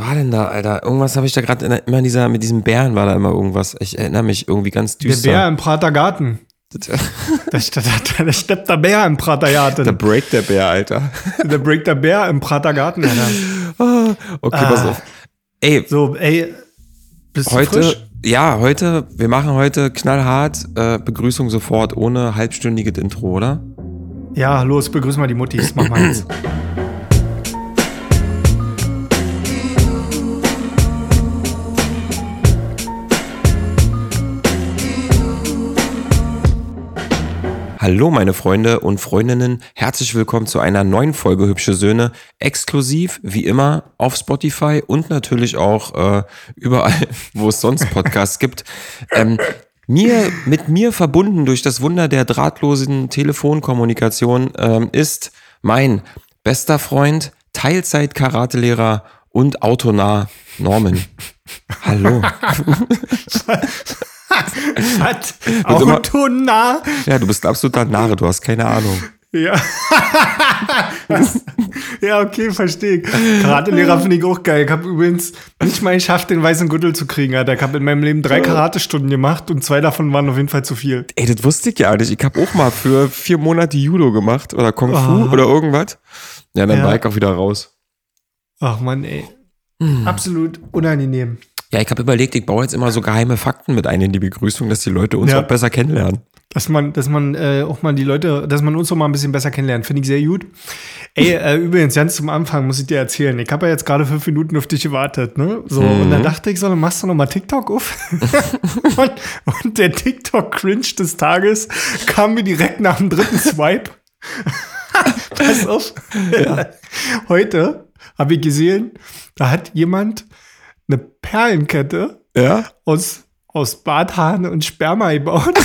war denn da, Alter? Irgendwas habe ich da gerade immer in dieser, mit diesem Bären war da immer irgendwas. Ich erinnere mich irgendwie ganz düster. Der Bär im Prater Garten. Da, steppt der Bär im Prater Garten. Der Break der Bär, Alter. Der Break der Bär im Prater Garten, Alter. Ah, okay, pass auf. Ey, So, ey, bist heute, du frisch? ja, heute, wir machen heute knallhart äh, Begrüßung sofort ohne halbstündiges Intro, oder? Ja, los, begrüß mal die Muttis. Mach mal jetzt. Hallo meine Freunde und Freundinnen, herzlich willkommen zu einer neuen Folge Hübsche Söhne, exklusiv wie immer auf Spotify und natürlich auch äh, überall, wo es sonst Podcasts gibt. Ähm, mir, mit mir verbunden durch das Wunder der drahtlosen Telefonkommunikation ähm, ist mein bester Freund, Teilzeit-Karatelehrer und Autonah Norman. Hallo. Was? Autonah? Ja, du bist ein absoluter Nare, du hast keine Ahnung. Ja. Ja, okay, verstehe ich. Karatelehrer finde ich auch geil. Ich habe übrigens nicht mal geschafft, den weißen Gürtel zu kriegen. Alter. Ich habe in meinem Leben drei Karatestunden gemacht und zwei davon waren auf jeden Fall zu viel. Ey, das wusste ich ja nicht. Ich habe auch mal für vier Monate Judo gemacht oder Kung Fu Oh. oder irgendwas. Ja, dann Ja. war ich auch wieder raus. Ach Mann, ey. Hm. Absolut unangenehm. Ja, ich habe überlegt, ich baue jetzt immer so geheime Fakten mit ein in die Begrüßung, dass die Leute uns Ja. auch besser kennenlernen. Dass man, dass man äh, auch mal die Leute, dass man uns auch mal ein bisschen besser kennenlernt, finde ich sehr gut. Ey, äh, übrigens, ganz zum Anfang muss ich dir erzählen, ich habe ja jetzt gerade fünf Minuten auf dich gewartet, ne? So, und dann dachte ich so, dann machst du noch mal TikTok auf. und, und der TikTok-Cringe des Tages kam mir direkt nach dem dritten Swipe. Pass auf. Heute habe ich gesehen, da hat jemand eine Perlenkette Ja? aus, aus Barthaaren und Sperma gebaut.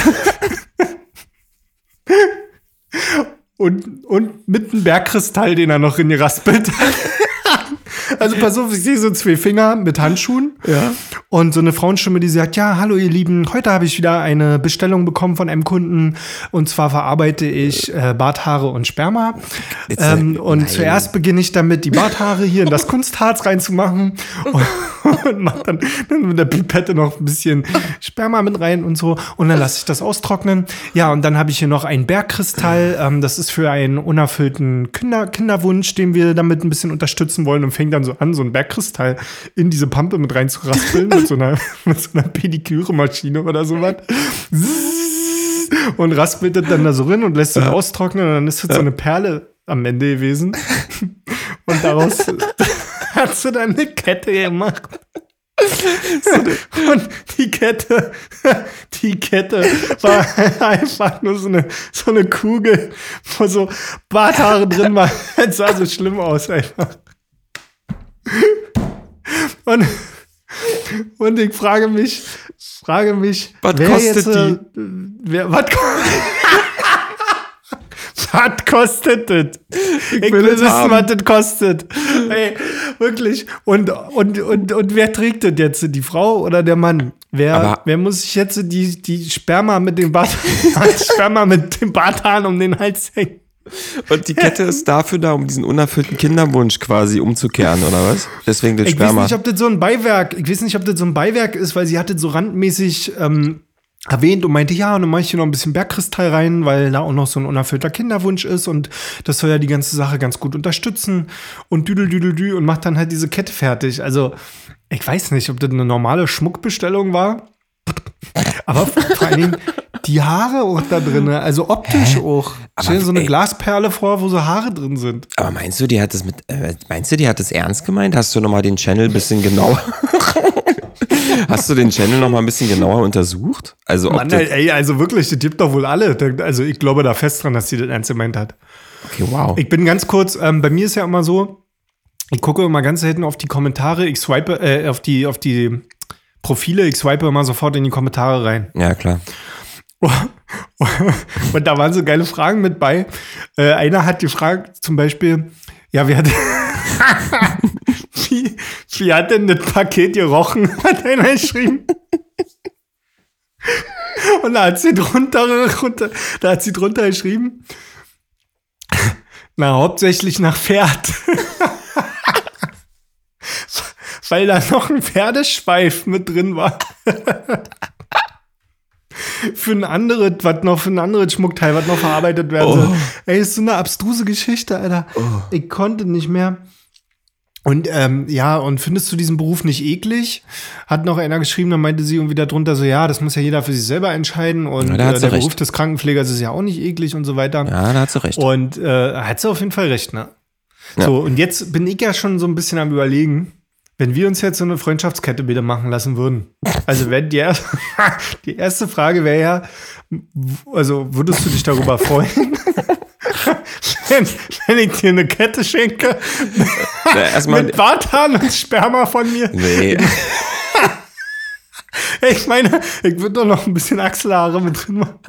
und, und mit einem Bergkristall, den er noch in geraspelt hat. Also pass auf, ich sehe so zwei Finger mit Handschuhen Ja. und so eine Frauenstimme, die sagt, ja, hallo ihr Lieben, heute habe ich wieder eine Bestellung bekommen von einem Kunden und zwar verarbeite ich äh, Barthaare und Sperma. Äh, Ähm, und nein. zuerst beginne ich damit, die Barthaare hier in das Kunstharz reinzumachen und, und mach dann, dann mit der Pipette noch ein bisschen Sperma mit rein und so und dann lasse ich das austrocknen. Ja, und dann habe ich hier noch einen Bergkristall, ähm, das ist für einen unerfüllten Kinder, Kinderwunsch, den wir damit ein bisschen unterstützen wollen und fängt dann so an, so einen Bergkristall in diese Pampe mit rein zu raspeln mit so einer, mit so einer Pediküre-Maschine oder sowas. Und raspelt das dann da so rein und lässt es austrocknen und dann ist das so eine Perle am Ende gewesen. Und daraus hat sie dann eine Kette gemacht. Und die Kette, die Kette war einfach nur so eine, so eine Kugel, wo so Barthaare drin waren. Es sah so schlimm aus einfach. Und, und ich frage mich, frage mich, Was wer kostet jetzt, äh, Wer, was, was kostet das? Ich, will will das wissen, haben. was das kostet. Ey, wirklich. Und, und, und, und wer trägt das jetzt? Die Frau oder der Mann? Wer, Aber- wer muss sich jetzt die, die Sperma mit dem Bart, Sperma mit dem Barthahn um den Hals hängen? Und die Kette ist dafür da, um diesen unerfüllten Kinderwunsch quasi umzukehren, oder was? Deswegen das Ich weiß Sperma. nicht, ob das so ein Beiwerk, ich weiß nicht, ob das so ein Beiwerk ist, weil sie hat das so randmäßig ähm, erwähnt und meinte, ja, und dann mache ich hier noch ein bisschen Bergkristall rein, weil da auch noch so ein unerfüllter Kinderwunsch ist und das soll ja die ganze Sache ganz gut unterstützen und düdel, düdel, dü und macht dann halt diese Kette fertig. Also, ich weiß nicht, ob das eine normale Schmuckbestellung war, aber vor allen Dingen die Haare auch da drin, also optisch auch. Stell dir so eine ey. Glasperle vor, wo so Haare drin sind. Aber meinst du, die hat das mit, äh, meinst du, die hat das ernst gemeint? Hast du nochmal den Channel ein bisschen genauer, hast du den Channel nochmal ein bisschen genauer untersucht? Also, ob Mann, das, ey, also wirklich, das gibt doch wohl alle. Also ich glaube da fest dran, dass sie das ernst gemeint hat. okay, wow. Ich bin ganz kurz, ähm, bei mir ist ja immer so, ich gucke immer ganz selten auf die Kommentare, ich swipe, äh, auf die, auf die Profile, ich swipe immer sofort in die Kommentare rein. Ja, klar. Und da waren so geile Fragen mit bei. Äh, einer hat gefragt, zum Beispiel, ja, wer hat, wie, wie hat denn das Paket gerochen? Hat einer geschrieben. Und da hat sie drunter, drunter, da hat sie drunter geschrieben, na, hauptsächlich nach Pferd. weil da noch ein Pferdeschweif mit drin war. Für ein anderes, was noch für ein anderes Schmuckteil, was noch verarbeitet werden soll. Oh. Ey, ist so eine abstruse Geschichte, Alter. Ich konnte nicht mehr. Und ähm, ja, und findest du diesen Beruf nicht eklig? Hat noch einer geschrieben, dann meinte sie irgendwie darunter so, ja, das muss ja jeder für sich selber entscheiden. Und Ja, äh, der recht. Beruf des Krankenpflegers ist ja auch nicht eklig und so weiter. Ja, da hat sie recht. Und äh, hat sie auf jeden Fall recht, ne? Ja. So, und jetzt bin ich ja schon so ein bisschen am überlegen, wenn wir uns jetzt so eine Freundschaftskette bitte machen lassen würden. Also wenn die, erste, die erste Frage wäre ja, also würdest du dich darüber freuen? wenn, wenn ich dir eine Kette schenke erstmal. mit Bartan und Sperma von mir. Nee. Ich meine, ich würde doch noch ein bisschen Achselhaare mit drin machen.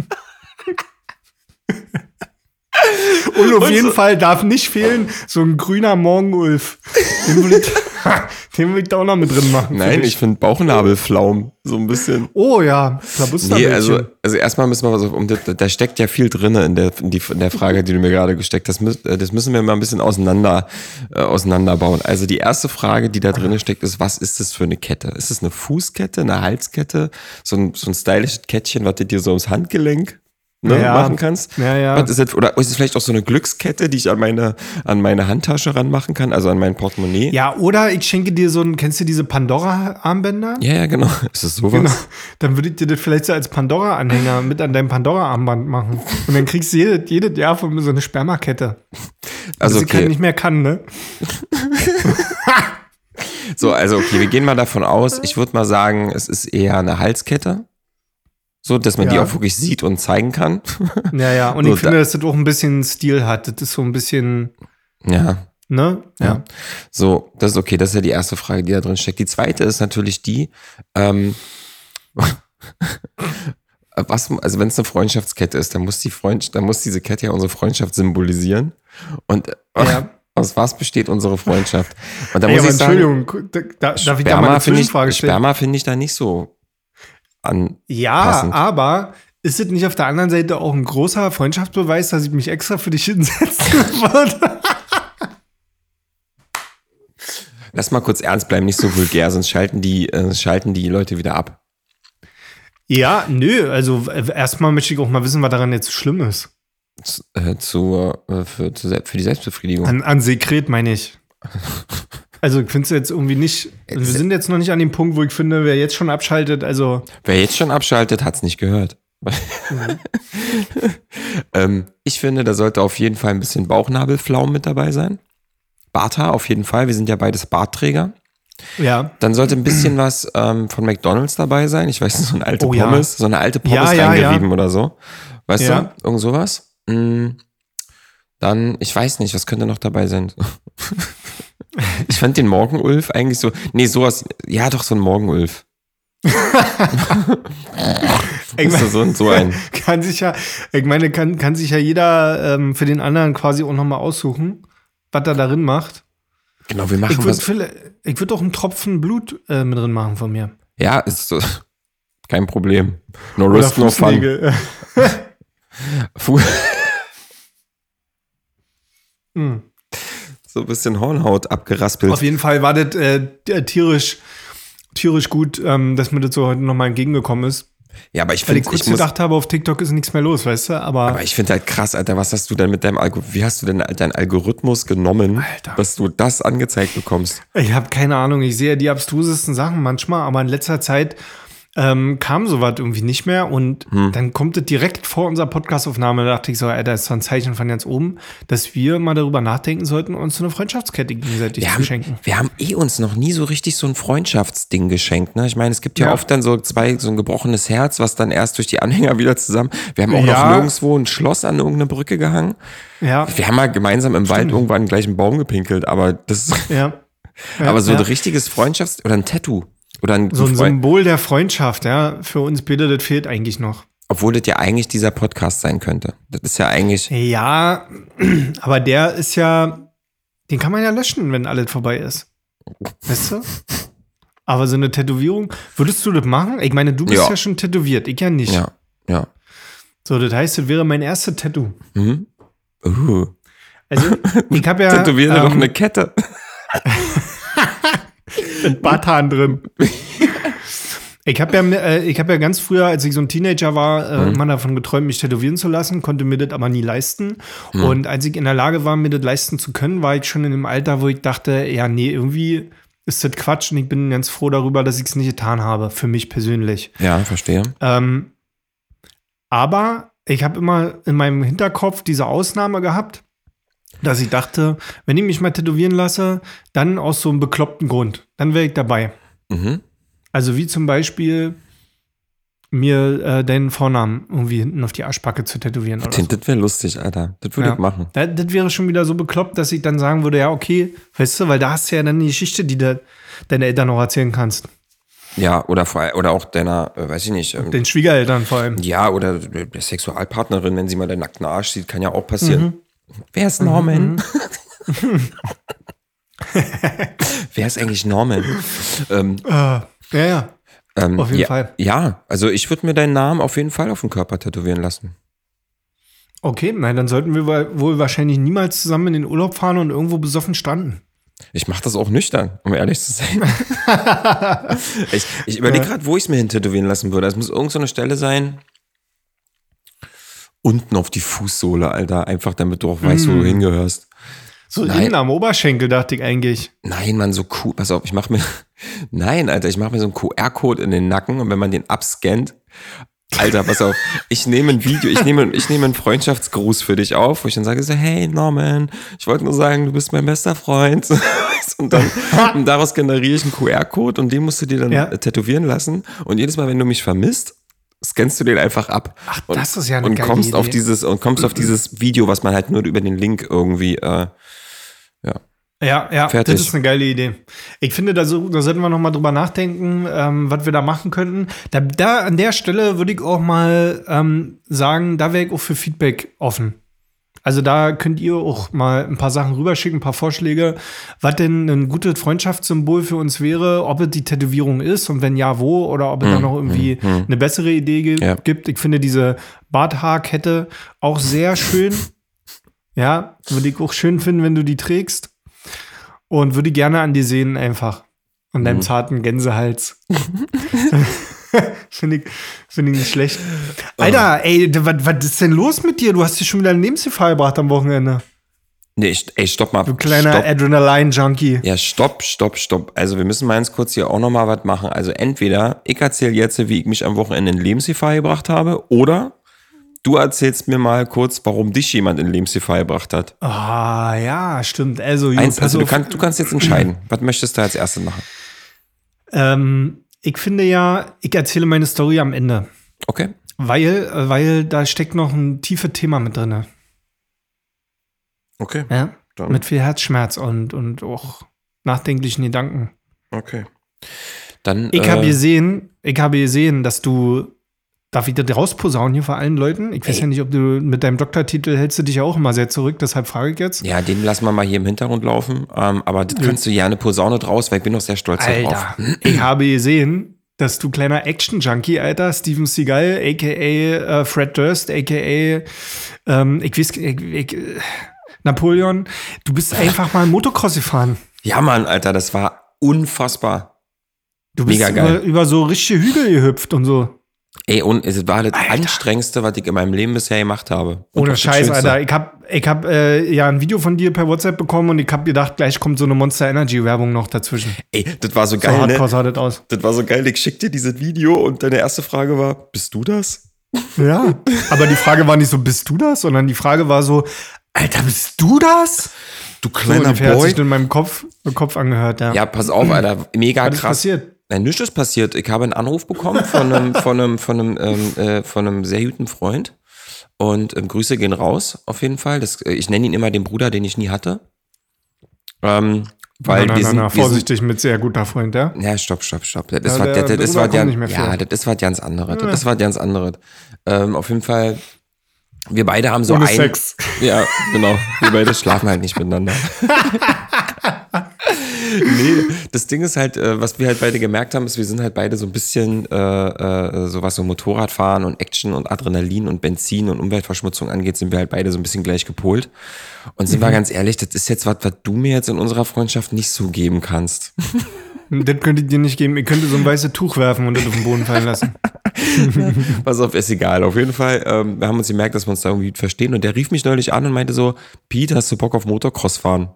Und auf Und jeden so- Fall darf nicht fehlen, so ein grüner Morgenulf. Den ich, den will ich da auch noch mit drin machen. Nein, Für ich finde Bauchnabelflaum so ein bisschen. Oh ja. Nee, also, also erstmal müssen wir was auf, um, da, da steckt ja viel drin in der, in, die, in der Frage, die du mir gerade gesteckt hast. Äh, Das müssen wir mal ein bisschen auseinander, äh, auseinanderbauen. Also die erste Frage, die da drin steckt, ist, was ist das für eine Kette? Ist es eine Fußkette, eine Halskette, so ein, so ein stylisches Kettchen, was du dir so ums Handgelenk ne, Ja. machen kannst? Ja, ja. Ist das, oder ist es vielleicht auch so eine Glückskette, die ich an meine, an meine Handtasche ranmachen kann, also an mein Portemonnaie? ja, oder ich schenke dir so ein, kennst du diese Pandora-Armbänder? ja, ja, genau. Ist es sowas? Genau. Dann würde ich dir das vielleicht so als Pandora-Anhänger mit an deinem Pandora-Armband machen. Und dann kriegst du jedes, jedes Jahr von mir so eine Spermakette. Also ich kein okay. nicht mehr kann, ne? So, also okay, wir gehen mal davon aus, ich würde mal sagen, es ist eher eine Halskette. So, dass man die Ja. auch wirklich sieht und zeigen kann. Ja, ja. Und So, ich finde, da- dass das auch ein bisschen Stil hat. Das ist so ein bisschen, ja, ne? ja. So, das ist okay, das ist ja die erste Frage, die da drin steckt. Die zweite ist natürlich die, ähm, was, also wenn es eine Freundschaftskette ist, dann muss die Freund, dann muss diese Kette ja unsere Freundschaft symbolisieren. Und äh, Ja. aus was besteht unsere Freundschaft? Und da muss aber ich sagen, Entschuldigung, da, da, darf ich da mal eine finde ich, Zwischenfrage stellen? Sperma finde ich da nicht so an. Ja, aber ist es nicht auf der anderen Seite auch ein großer Freundschaftsbeweis, dass ich mich extra für dich hinsetzen würde? Lass mal kurz ernst bleiben, nicht so vulgär, sonst schalten die, äh, schalten die Leute wieder ab. ja, nö. Also äh, erstmal möchte ich auch mal wissen, was daran jetzt schlimm ist. Z- Äh, zur, äh, für, zu, für die Selbstbefriedigung. An, an Sekret meine ich. Also ich finde es jetzt irgendwie nicht, also wir sind jetzt noch nicht an dem Punkt, wo ich finde, wer jetzt schon abschaltet, also Wer jetzt schon abschaltet, hat's nicht gehört. ähm, ich finde, da sollte auf jeden Fall ein bisschen Bauchnabelflaum mit dabei sein. Barthaar auf jeden Fall. Wir sind ja beides Bartträger. ja. Dann sollte ein bisschen was ähm, von McDonalds dabei sein. Ich weiß nicht, so eine alte Oh ja. Pommes, so eine alte Pommes Ja, ja, ja. reingerieben oder so. Weißt Ja. du? Irgend sowas. Mm, dann, ich weiß nicht, was könnte noch dabei sein? ich fand den Morgenulf eigentlich so, nee, sowas, ja doch, so ein Morgenulf. Ich Ist so, so ein. Kann sich ja, ich meine, kann, kann sich ja jeder ähm, für den anderen quasi auch nochmal aussuchen, was er darin macht. Genau, wir Ich machen würde was. ich würd auch einen Tropfen Blut äh, mit drin machen von mir. Ja, ist so, kein Problem. No Oder risk, no fun. Fu Hm. So ein bisschen Hornhaut abgeraspelt. Auf jeden Fall war das äh, tierisch, tierisch gut, ähm, dass mir das so heute nochmal entgegengekommen ist. ja, aber ich Weil ich finde, kurz ich muss, gedacht habe, auf TikTok ist nichts mehr los, weißt du? Aber, Aber ich finde halt krass, Alter, was hast du denn mit deinem Algo wie hast du denn deinen Algorithmus genommen, Alter. dass du das angezeigt bekommst? ich habe keine Ahnung. Ich sehe die abstrusesten Sachen manchmal, aber in letzter Zeit ähm, kam sowas irgendwie nicht mehr und Hm. dann kommt es direkt vor unserer Podcastaufnahme. Da dachte ich so, Alter, ist so ein Zeichen von ganz oben, dass wir mal darüber nachdenken sollten, uns so eine Freundschaftskette gegenseitig Wir zu haben, schenken. wir haben eh uns noch nie so richtig so ein Freundschaftsding geschenkt. Ne? Ich meine, es gibt ja, Ja. oft dann so zwei, so ein gebrochenes Herz, was dann erst durch die Anhänger wieder zusammen. Wir haben auch noch Ja. nirgendwo ein Schloss an irgendeine Brücke gehangen. Ja, Wir haben mal gemeinsam im Wald irgendwann gleich einen Baum gepinkelt, aber das ja. ja aber so ein richtiges Freundschafts- oder ein Tattoo. Oder ein, So ein Freund, Symbol der Freundschaft, ja. Für uns beide, das fehlt eigentlich noch. obwohl das ja eigentlich dieser Podcast sein könnte. Das ist ja eigentlich, Ja, aber der ist ja, den kann man ja löschen, wenn alles vorbei ist. Weißt du? Aber so eine Tätowierung, würdest du das machen? Ich meine, du bist ja, Ja. schon tätowiert, ich ja nicht. ja, ja. So, das heißt, das wäre mein erstes Tattoo. Mhm. Uh. Also, ich habe ja. Tätowieren wir ähm, doch eine Kette. Mit Barthahn drin. Ich habe ja, äh, ich hab ja ganz früher, als ich so ein Teenager war, äh, Mhm. mal davon geträumt, mich tätowieren zu lassen, konnte mir das aber nie leisten. Mhm. Und als ich in der Lage war, mir das leisten zu können, war ich schon in einem Alter, wo ich dachte, ja, nee, irgendwie ist das Quatsch und ich bin ganz froh darüber, dass ich es nicht getan habe, für mich persönlich. Ja, verstehe. Ähm, aber ich habe immer in meinem Hinterkopf diese Ausnahme gehabt, dass ich dachte, wenn ich mich mal tätowieren lasse, dann aus so einem bekloppten Grund. Dann wäre ich dabei. Mhm. Also wie zum Beispiel mir äh, deinen Vornamen irgendwie hinten auf die Arschbacke zu tätowieren. Oder so. Das wäre lustig, Alter. Das würde Ja. ich machen. Das, das wäre schon wieder so bekloppt, dass ich dann sagen würde, ja, okay, weißt du, weil da hast du ja dann die Geschichte, die du deinen Eltern noch erzählen kannst. Ja, oder, vor, oder auch deiner, äh, weiß ich nicht, ähm, Den Schwiegereltern vor allem. ja, oder der Sexualpartnerin, wenn sie mal den nackten Arsch sieht, kann ja auch passieren. Mhm. Wer ist Norman? Wer ist eigentlich Norman? ähm, Äh, ja, ja. ähm, Auf jeden ja, Fall. Ja, also ich würde mir deinen Namen auf jeden Fall auf den Körper tätowieren lassen. Okay, nein, dann sollten wir wohl- wahrscheinlich niemals zusammen in den Urlaub fahren und irgendwo besoffen stranden. Ich mache das auch nüchtern, um ehrlich zu sein. ich ich überlege gerade, wo ich es mir hin tätowieren lassen würde. Es muss irgend so eine Stelle sein. Unten auf die Fußsohle, Alter. Einfach damit du auch weißt, wo du hingehörst. So Nein. innen am Oberschenkel dachte ich eigentlich. Nein, Mann, so cool. Pass auf, ich mache mir. Nein, Alter, ich mache mir so einen QR-Code in den Nacken und wenn man den abscannt. Alter, pass auf, ich nehme ein Video, ich nehme, ich nehme einen Freundschaftsgruß für dich auf, wo ich dann sage so, hey Norman, ich wollte nur sagen, du bist mein bester Freund. Und dann und daraus generiere ich einen QR-Code und den musst du dir dann Ja. tätowieren lassen. Und jedes Mal, wenn du mich vermisst, scannst du den einfach ab. Ach, und, das ist ja eine und geile kommst auf Idee. dieses und kommst auf dieses Video, was man halt nur über den Link irgendwie äh, Ja, ja, Fertig. das ist eine geile Idee. Ich finde, da, so, da sollten wir noch mal drüber nachdenken, ähm, was wir da machen könnten. Da, da an der Stelle würde ich auch mal ähm, sagen, da wäre ich auch für Feedback offen. Also da könnt ihr auch mal ein paar Sachen rüberschicken, ein paar Vorschläge, was denn ein gutes Freundschaftssymbol für uns wäre, ob es die Tätowierung ist und wenn ja, wo oder ob es da noch irgendwie eine bessere Idee ge Ja. gibt. Ich finde diese Barthaarkette auch sehr schön. Ja, würde ich auch schön finden, wenn du die trägst. Und würde gerne an dir sehen, einfach. An deinem zarten Gänsehals. Finde ich, find ich nicht schlecht. Alter, ey, was, was ist denn los mit dir? Du hast dich schon wieder in Lebensgefahr gebracht am Wochenende. Nee, ey, stopp mal. Du kleiner. Adrenaline-Junkie. Ja, stopp, stopp, stopp. Also wir müssen mal ganz kurz hier auch nochmal was machen. Also entweder ich erzähle jetzt, wie ich mich am Wochenende in Lebensgefahr gebracht habe, oder du erzählst mir mal kurz, warum dich jemand in Lebensgefahr gebracht hat. Ah, ja, stimmt. Also, Eins, also du, kannst, du kannst jetzt entscheiden. was möchtest du als erstes machen? ähm, ich finde ja, ich erzähle meine Story am Ende. Okay? Weil, weil da steckt noch ein tiefes Thema mit drin. Okay. Ja? Dann, Mit viel Herzschmerz und, und auch nachdenklichen Gedanken. okay. Dann, Ich äh, habe gesehen, ich habe gesehen, dass du, darf ich das rausposaunen hier vor allen Leuten? Ich weiß Ey. ja nicht, ob du mit deinem Doktortitel hältst du dich ja auch immer sehr zurück, deshalb frage ich jetzt. ja, den lassen wir mal hier im Hintergrund laufen. Ähm, aber das kannst du ja eine Posaune draus, weil ich bin noch sehr stolz darauf. Alter, ich habe gesehen, dass du kleiner Action-Junkie, Alter, Steven Seagal, a.k.a. Äh, Fred Durst, a.k.a. Ähm, ich weiß, ich, ich, Napoleon, du bist einfach mal Motocross gefahren. Ja, Mann, Alter, das war unfassbar. Du bist Mega geil. Über, über so richtige Hügel gehüpft und so. Ey, und es war das anstrengendste, was ich in meinem Leben bisher gemacht habe. Und Ohne Scheiß. Alter. Ich hab, ich hab äh, ja ein Video von dir per WhatsApp bekommen und ich hab gedacht, gleich kommt so eine Monster Energy Werbung noch dazwischen. Ey, das war so So geil, ne? hardcore sah das aus. Das war so geil. Ich schick dir dieses Video und deine erste Frage war, bist du das? Ja. Aber die Frage war nicht so, bist du das? Sondern die Frage war so, Alter, bist du das? Du So kleiner hat Boy. sich in meinem Kopf, Kopf angehört, ja. Ja, pass auf, Alter. Mega Was ist krass. passiert? Nein, nichts ist passiert. Ich habe einen Anruf bekommen von einem, von einem, von einem, ähm, äh, von einem sehr guten Freund. Und ähm, Grüße gehen raus, auf jeden Fall. Das, äh, ich nenne ihn immer den Bruder, den ich nie hatte. Ähm, weil na, na, wir na, sind, na, sind, vorsichtig mit sehr guter Freund, ja? Ja, stopp, stopp, stopp. Das, Ja, war, der das, das, war der, nicht mehr ja, das ist was ganz anderes. Das ist was ganz anderes. Ähm, auf jeden Fall, wir beide haben so Ohne ein. Sex. Ja, genau. Wir beide schlafen halt nicht miteinander. nee, das Ding ist halt, äh, was wir halt beide gemerkt haben, ist, wir sind halt beide so ein bisschen, äh, äh, so was so Motorradfahren und Action und Adrenalin und Benzin und Umweltverschmutzung angeht, sind wir halt beide so ein bisschen gleich gepolt. Und sind wir ganz ehrlich, das ist jetzt was, was du mir jetzt in unserer Freundschaft nicht so geben kannst. Das könnte ich dir nicht geben. Ihr könntet so ein weißes Tuch werfen und das auf den Boden fallen lassen. Pass auf, ist egal. Auf jeden Fall, ähm, wir haben uns gemerkt, dass wir uns da irgendwie verstehen. Und der rief mich neulich an und meinte so, Pete, hast du Bock auf Motocross fahren?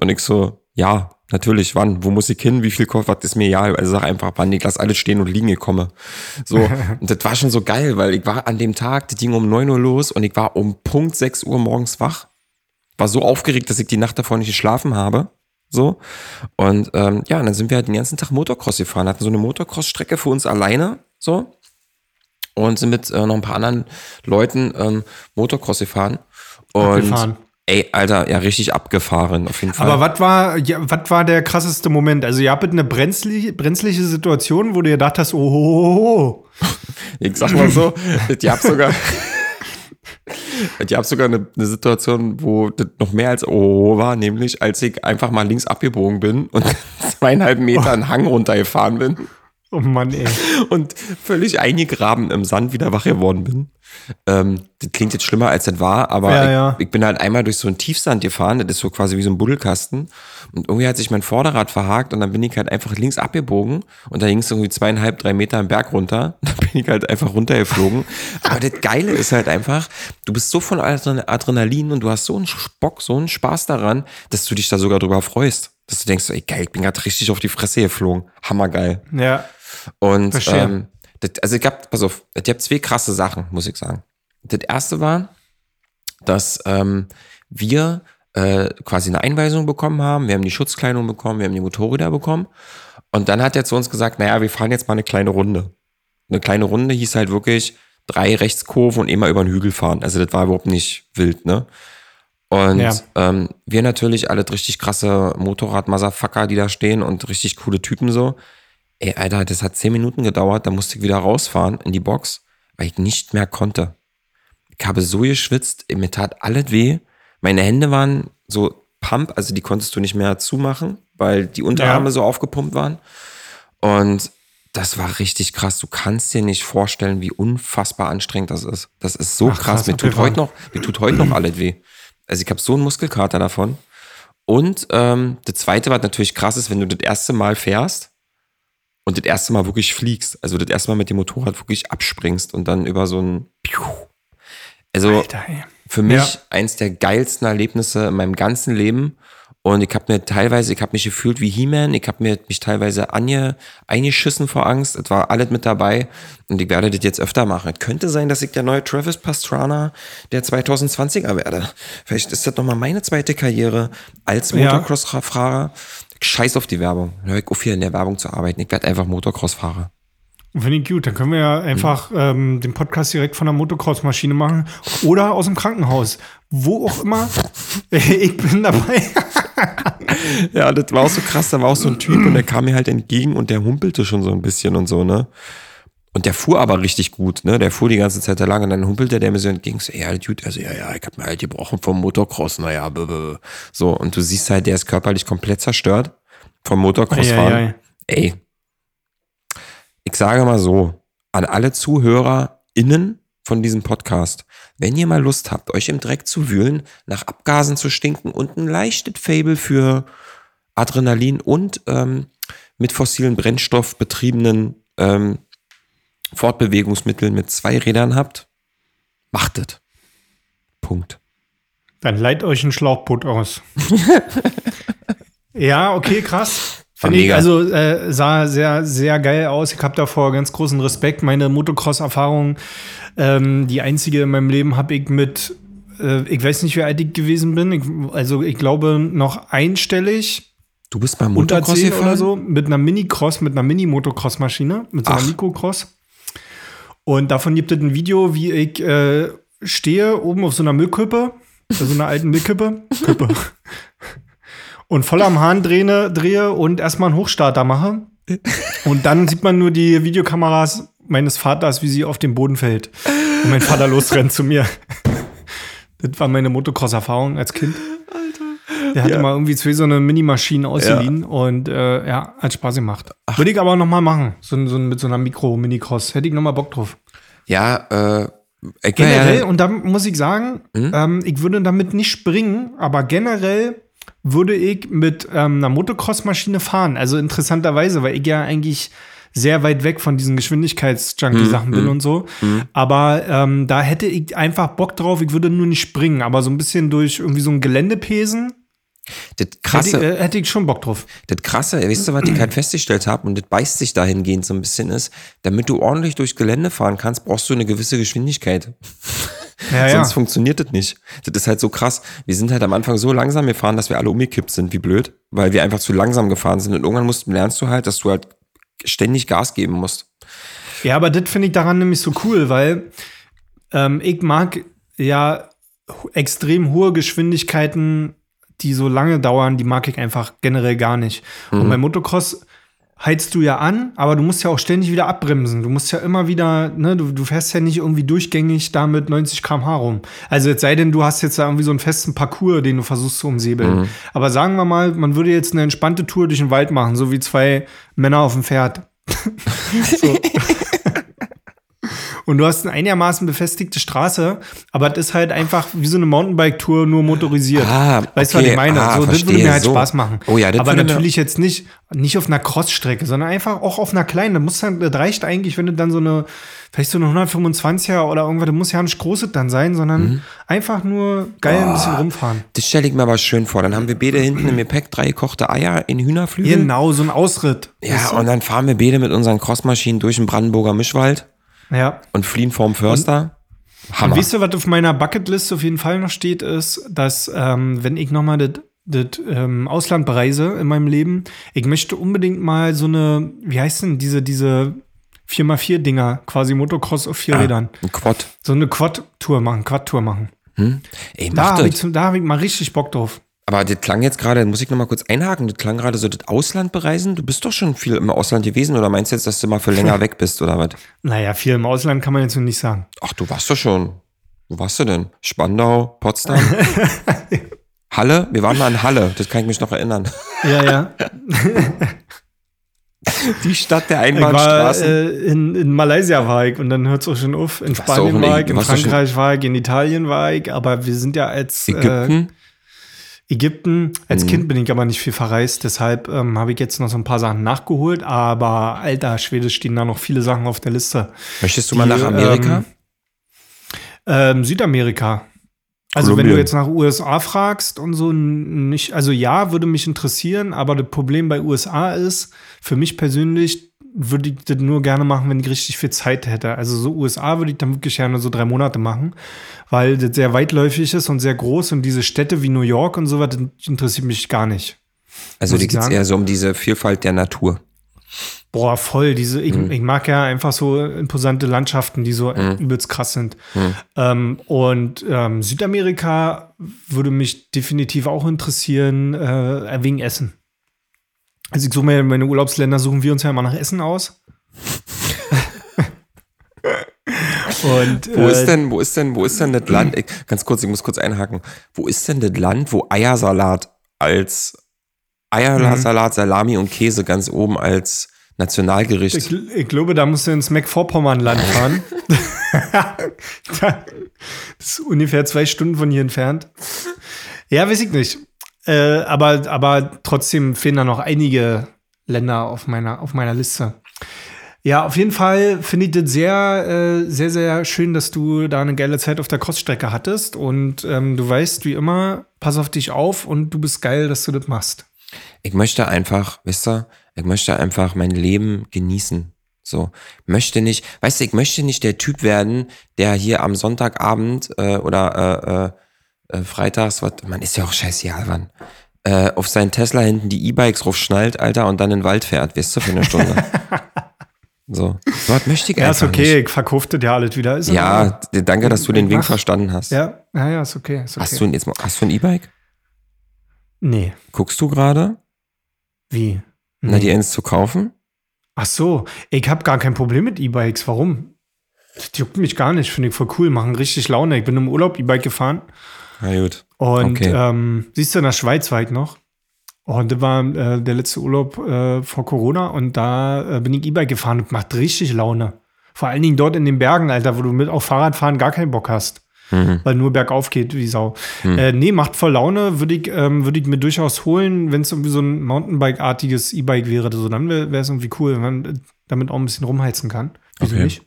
Und ich so, ja, natürlich, wann? Wo muss ich hin? Wie viel kostet? Was ist mir egal? Also sag einfach, wann ich lass alles stehen und liegen, ich komme. So, und das war schon so geil, weil ich war an dem Tag, das ging um 9 Uhr los und ich war um Punkt 6 Uhr morgens wach. War so aufgeregt, dass ich die Nacht davor nicht geschlafen habe. So. Und ähm, ja, und dann sind wir halt den ganzen Tag Motocross gefahren, hatten so eine Motocross-Strecke für uns alleine. So. Und sind mit äh, noch ein paar anderen Leuten ähm, Motocross gefahren. Und Abgefahren. Ey, Alter, ja, richtig abgefahren, auf jeden Fall. Aber was war, ja, was war der krasseste Moment? Also, ihr habt eine brenzliche, brenzliche Situation, wo du gedacht hast, oh, oh, oh, oh. Ich sag mal so, ich hab sogar, ich hab sogar eine, eine Situation, wo das noch mehr als oh war, nämlich als ich einfach mal links abgebogen bin und zweieinhalb Meter einen Hang runtergefahren bin oh Mann, ey. und völlig eingegraben im Sand wieder wach geworden bin. Ähm, das klingt jetzt schlimmer, als das war, aber Ja, ich, ja. ich bin halt einmal durch so einen Tiefsand gefahren, das ist so quasi wie so ein Buddelkasten. Und irgendwie hat sich mein Vorderrad verhakt und dann bin ich halt einfach links abgebogen und da ging es irgendwie zweieinhalb, drei Meter am Berg runter. Dann bin ich halt einfach runtergeflogen. Aber das Geile ist halt einfach, du bist so von Adren- Adrenalin und du hast so einen Spock, so einen Spaß daran, dass du dich da sogar drüber freust. Dass du denkst, ey geil, ich bin gerade richtig auf die Fresse geflogen. Hammergeil. Ja. Und Verstehe. ähm, das, also ich hab, pass auf, ich hab zwei krasse Sachen, muss ich sagen. Das erste war, dass ähm, wir äh, quasi eine Einweisung bekommen haben, wir haben die Schutzkleidung bekommen, wir haben die Motorräder bekommen. Und dann hat er zu uns gesagt, naja, wir fahren jetzt mal eine kleine Runde. Eine kleine Runde hieß halt wirklich drei Rechtskurven und immer über den Hügel fahren. Also das war überhaupt nicht wild, ne? Und Ja. ähm, wir natürlich alle richtig krasse Motorrad-Motherfucker, die da stehen und richtig coole Typen so. Ey, Alter, das hat zehn Minuten gedauert, da musste ich wieder rausfahren in die Box, weil ich nicht mehr konnte. Ich habe so geschwitzt, mir tat alles weh. Meine Hände waren so Pump, also die konntest du nicht mehr zumachen, weil die Unterarme Ja. so aufgepumpt waren. Und das war richtig krass. Du kannst dir nicht vorstellen, wie unfassbar anstrengend das ist. Das ist so Ach, krass. krass, Mir tut heute noch, mir tut heute noch alles weh. Also ich habe so einen Muskelkater davon. Und ähm, das Zweite, was natürlich krass ist, wenn du das erste Mal fährst und das erste Mal wirklich fliegst, also das erste Mal mit dem Motorrad wirklich abspringst und dann über so ein. Also Alter, für mich Ja. eins der geilsten Erlebnisse in meinem ganzen Leben. Und ich habe mir teilweise, ich habe mich gefühlt wie He-Man, ich habe mir mich teilweise ange, eingeschissen vor Angst. Es war alles mit dabei und ich werde das jetzt öfter machen. Es könnte sein, dass ich der neue Travis Pastrana der 2020er werde. Vielleicht ist das nochmal meine zweite Karriere als. Motocross-Fahrer. Scheiß auf die Werbung. Hör ich auf hier in der Werbung zu arbeiten. Ich werde einfach Motocross-Fahrer. Finde ich gut. Dann können wir ja einfach Mhm. ähm, den Podcast direkt von der Motocross-Maschine machen oder aus dem Krankenhaus. Wo auch immer. ich bin dabei. Ja, das war auch so krass. Da war auch so ein Typ und der kam mir halt entgegen und der humpelte schon so ein bisschen und so, ne? Und der fuhr aber richtig gut, ne? Der fuhr die ganze Zeit da lang und dann humpelte der mir so entgegen. So, ja, Dude, also ja, ja, ich hab mir halt gebrochen vom Motocross, naja, b- b- so. Und du siehst halt, der ist körperlich komplett zerstört vom Motocross-Fahren. Ei, ei, ei. Ey, ich sage mal so, an alle ZuhörerInnen von diesem Podcast, wenn ihr mal Lust habt, euch im Dreck zu wühlen, nach Abgasen zu stinken und ein leichtes Fable für Adrenalin und ähm, mit fossilen Brennstoff betriebenen ähm, Fortbewegungsmitteln mit zwei Rädern habt, macht es. Punkt. Dann leiht euch ein Schlauchboot aus. ja, okay, krass. Finde ich, also äh, sah sehr, sehr geil aus. Ich habe davor ganz großen Respekt. Meine Motocross-Erfahrung, ähm, die einzige in meinem Leben, habe ich mit, äh, ich weiß nicht, wie alt ich gewesen bin. Ich, also ich glaube noch einstellig, Du bist beim unter Motocross 10 gefahren? oder so, mit einer Mini-Cross, mit einer Mini-Motocross-Maschine, mit so einer Ach. Mikrocross. Und davon gibt es ein Video, wie ich äh, stehe oben auf so einer Müllkippe, so einer alten Müllkippe, Kippe. und voll am Hahn drehe, drehe und erstmal einen Hochstarter mache. Und dann sieht man nur die Videokameras meines Vaters, wie sie auf den Boden fällt. Und mein Vater losrennt zu mir. Das war meine Motocross-Erfahrung als Kind. Der hatte Ja. mal irgendwie zwei so eine Minimaschinen ausgeliehen und äh, ja, hat Spaß gemacht. Würde ich aber noch mal machen, so, so mit so einer Mikro-Mini-Cross. Hätte ich noch mal Bock drauf. Ja, äh, Generell, ja, und da muss ich sagen, Hm? ähm, ich würde damit nicht springen, aber generell würde ich mit ähm, einer Motocross-Maschine fahren. Also interessanterweise, weil ich ja eigentlich sehr weit weg von diesen Geschwindigkeits-Junkie-Sachen bin und so. Aber ähm, da hätte ich einfach Bock drauf. Ich würde nur nicht springen, aber so ein bisschen durch irgendwie so ein Gelände Das Hätte, krasse, ich- äh, hätte ich schon Bock drauf. das krasse, weißt du, was ich halt festgestellt habe und das beißt sich dahingehend so ein bisschen ist, damit du ordentlich durchs Gelände fahren kannst, brauchst du eine gewisse Geschwindigkeit. Ja, ja. Sonst funktioniert das nicht. Das ist halt so krass. Wir sind halt am Anfang so langsam gefahren, dass wir alle umgekippt sind, wie blöd, weil wir einfach zu langsam gefahren sind. Und irgendwann musst, lernst du halt, dass du halt ständig Gas geben musst. Ja, aber das finde ich daran nämlich so cool, weil ähm, ich mag ja extrem hohe Geschwindigkeiten, die so lange dauern, die mag ich einfach generell gar nicht. Und beim Motocross heizt du ja an, aber du musst ja auch ständig wieder abbremsen. Du musst ja immer wieder, ne, du, du fährst ja nicht irgendwie durchgängig da mit 90 km/h rum. Also jetzt sei denn, du hast jetzt da irgendwie so einen festen Parcours, den du versuchst zu umsäbeln. Aber sagen wir mal, man würde jetzt eine entspannte Tour durch den Wald machen, so wie zwei Männer auf dem Pferd. so. Und du hast eine einigermaßen befestigte Straße, aber das ist halt einfach wie so eine Mountainbike-Tour, nur motorisiert. Ah, weißt du, was okay. ich meine? Ah, so, das würde mir halt so. Spaß machen. Oh ja, das aber natürlich jetzt nicht, nicht auf einer Crossstrecke, sondern einfach auch auf einer kleinen. Da muss dann, das reicht eigentlich, wenn du dann so eine, vielleicht so eine 125er oder irgendwas, das muss ja nicht großes dann sein, sondern Mhm. einfach nur geil ein bisschen rumfahren. Das stelle ich mir aber schön vor. Dann haben wir beide hinten im Gepäck drei gekochte Eier in Hühnerflügel. Genau, so ein Ausritt. Ja, und dann fahren wir beide mit unseren Crossmaschinen durch den Brandenburger Mischwald ja. und fliehen vorm Förster. Hammer. Und weißt du, was auf meiner Bucketlist auf jeden Fall noch steht, ist, dass, ähm, wenn ich nochmal das das, ähm, Ausland bereise in meinem Leben, ich möchte unbedingt mal so eine, wie heißt denn diese, diese 4x4-Dinger, quasi Motocross auf vier Rädern. Ein Quad. So eine Quad-Tour machen, Quad-Tour machen. Ey, Da habe ich, da hab ich mal richtig Bock drauf. Aber das klang jetzt gerade, muss ich noch mal kurz einhaken, das klang gerade so das Ausland bereisen. Du bist doch schon viel im Ausland gewesen oder meinst du jetzt, dass du mal für länger weg bist oder was? Naja, viel im Ausland kann man jetzt noch nicht sagen. Ach, du warst doch schon. Wo warst du denn? Spandau, Potsdam? Halle? Wir waren mal in Halle, das kann ich mich noch erinnern. Ja, ja. Die Stadt der Ich war, Einbahnstraßen. äh, in, in Malaysia war ich und dann hört es auch schon auf. In Spanien war ich, in Frankreich war ich, in Italien war ich, aber wir sind ja als äh, Ägypten? Als Mhm. Kind bin ich aber nicht viel verreist, deshalb ähm, habe ich jetzt noch so ein paar Sachen nachgeholt, aber alter Schwede stehen da noch viele Sachen auf der Liste. Möchtest du mal die, nach Amerika? ähm, Ähm, Südamerika. Also wenn du Kolumbien. jetzt nach USA fragst und so nicht, also ja, würde mich interessieren, aber das Problem bei USA ist, für mich persönlich würde ich das nur gerne machen, wenn ich richtig viel Zeit hätte. Also so USA würde ich dann wirklich gerne so drei Monate machen, weil das sehr weitläufig ist und sehr groß und diese Städte wie New York und so was, das interessiert mich gar nicht. also ich geht es eher so um diese Vielfalt der Natur. Boah, voll. Diese, ich, Mhm. ich mag ja einfach so imposante Landschaften, die so übelst krass sind. Mhm. Ähm, und ähm, Südamerika würde mich definitiv auch interessieren, äh, wegen Essen. Also ich suche mir meine Urlaubsländer, suchen wir uns ja immer nach Essen aus. und Wo äh, ist denn, wo ist denn, wo ist denn das Land? Ich, ganz kurz, ich muss kurz einhaken. Wo ist denn das Land, wo Eiersalat als Eiersalat, Salami und Käse ganz oben als Nationalgericht? Ich, ich glaube, da musst du ins Mecklenburg-Vorpommern-Land fahren. das ist ungefähr zwei Stunden von hier entfernt. Ja, weiß ich nicht. Äh, aber, aber trotzdem fehlen da noch einige Länder auf meiner, auf meiner Liste. Ja, auf jeden Fall finde ich das sehr, äh, sehr, sehr schön, dass du da eine geile Zeit auf der Crossstrecke hattest. Und ähm, du weißt, wie immer, pass auf dich auf und du bist geil, dass du das machst. Ich möchte einfach, wisst ihr, ich möchte einfach mein Leben genießen. So, möchte nicht, weißt du, ich möchte nicht der Typ werden, der hier am Sonntagabend äh, oder äh, äh, äh, freitags, was, man ist ja auch scheißegal wann, äh, auf seinen Tesla hinten die E-Bikes raufschnallt, Alter, und dann in den Wald fährt, weißt du, für eine Stunde. so, dort möchte ich Ja, ist einfach okay, nicht. ich verkaufte dir alles wieder. Ist. Ja, danke, dass du den Wink verstanden hast. Ja, ja, ja, ist okay. Ist okay. Hast du jetzt mal, hast du ein E-Bike? Nee. Guckst du gerade? Wie? Na, die eins zu kaufen? Ach so, ich habe gar kein Problem mit E-Bikes. Warum? Das juckt mich gar nicht. Finde ich voll cool. Machen richtig Laune. Ich bin im Urlaub E-Bike gefahren. Na gut. Und Okay. ähm, siehst du, in der Schweiz war ich noch. Und das war äh, der letzte Urlaub äh, vor Corona. Und da äh, bin ich E-Bike gefahren. Das macht richtig Laune. Vor allen Dingen dort in den Bergen, Alter, wo du mit auf Fahrradfahren gar keinen Bock hast. weil nur bergauf geht wie Sau. Äh, nee, macht voll Laune, würde ich, ähm, würd ich mir durchaus holen, wenn es irgendwie so ein Mountainbike-artiges E-Bike wäre. So, dann wäre es irgendwie cool, wenn man damit auch ein bisschen rumheizen kann. Wieso Okay. nicht?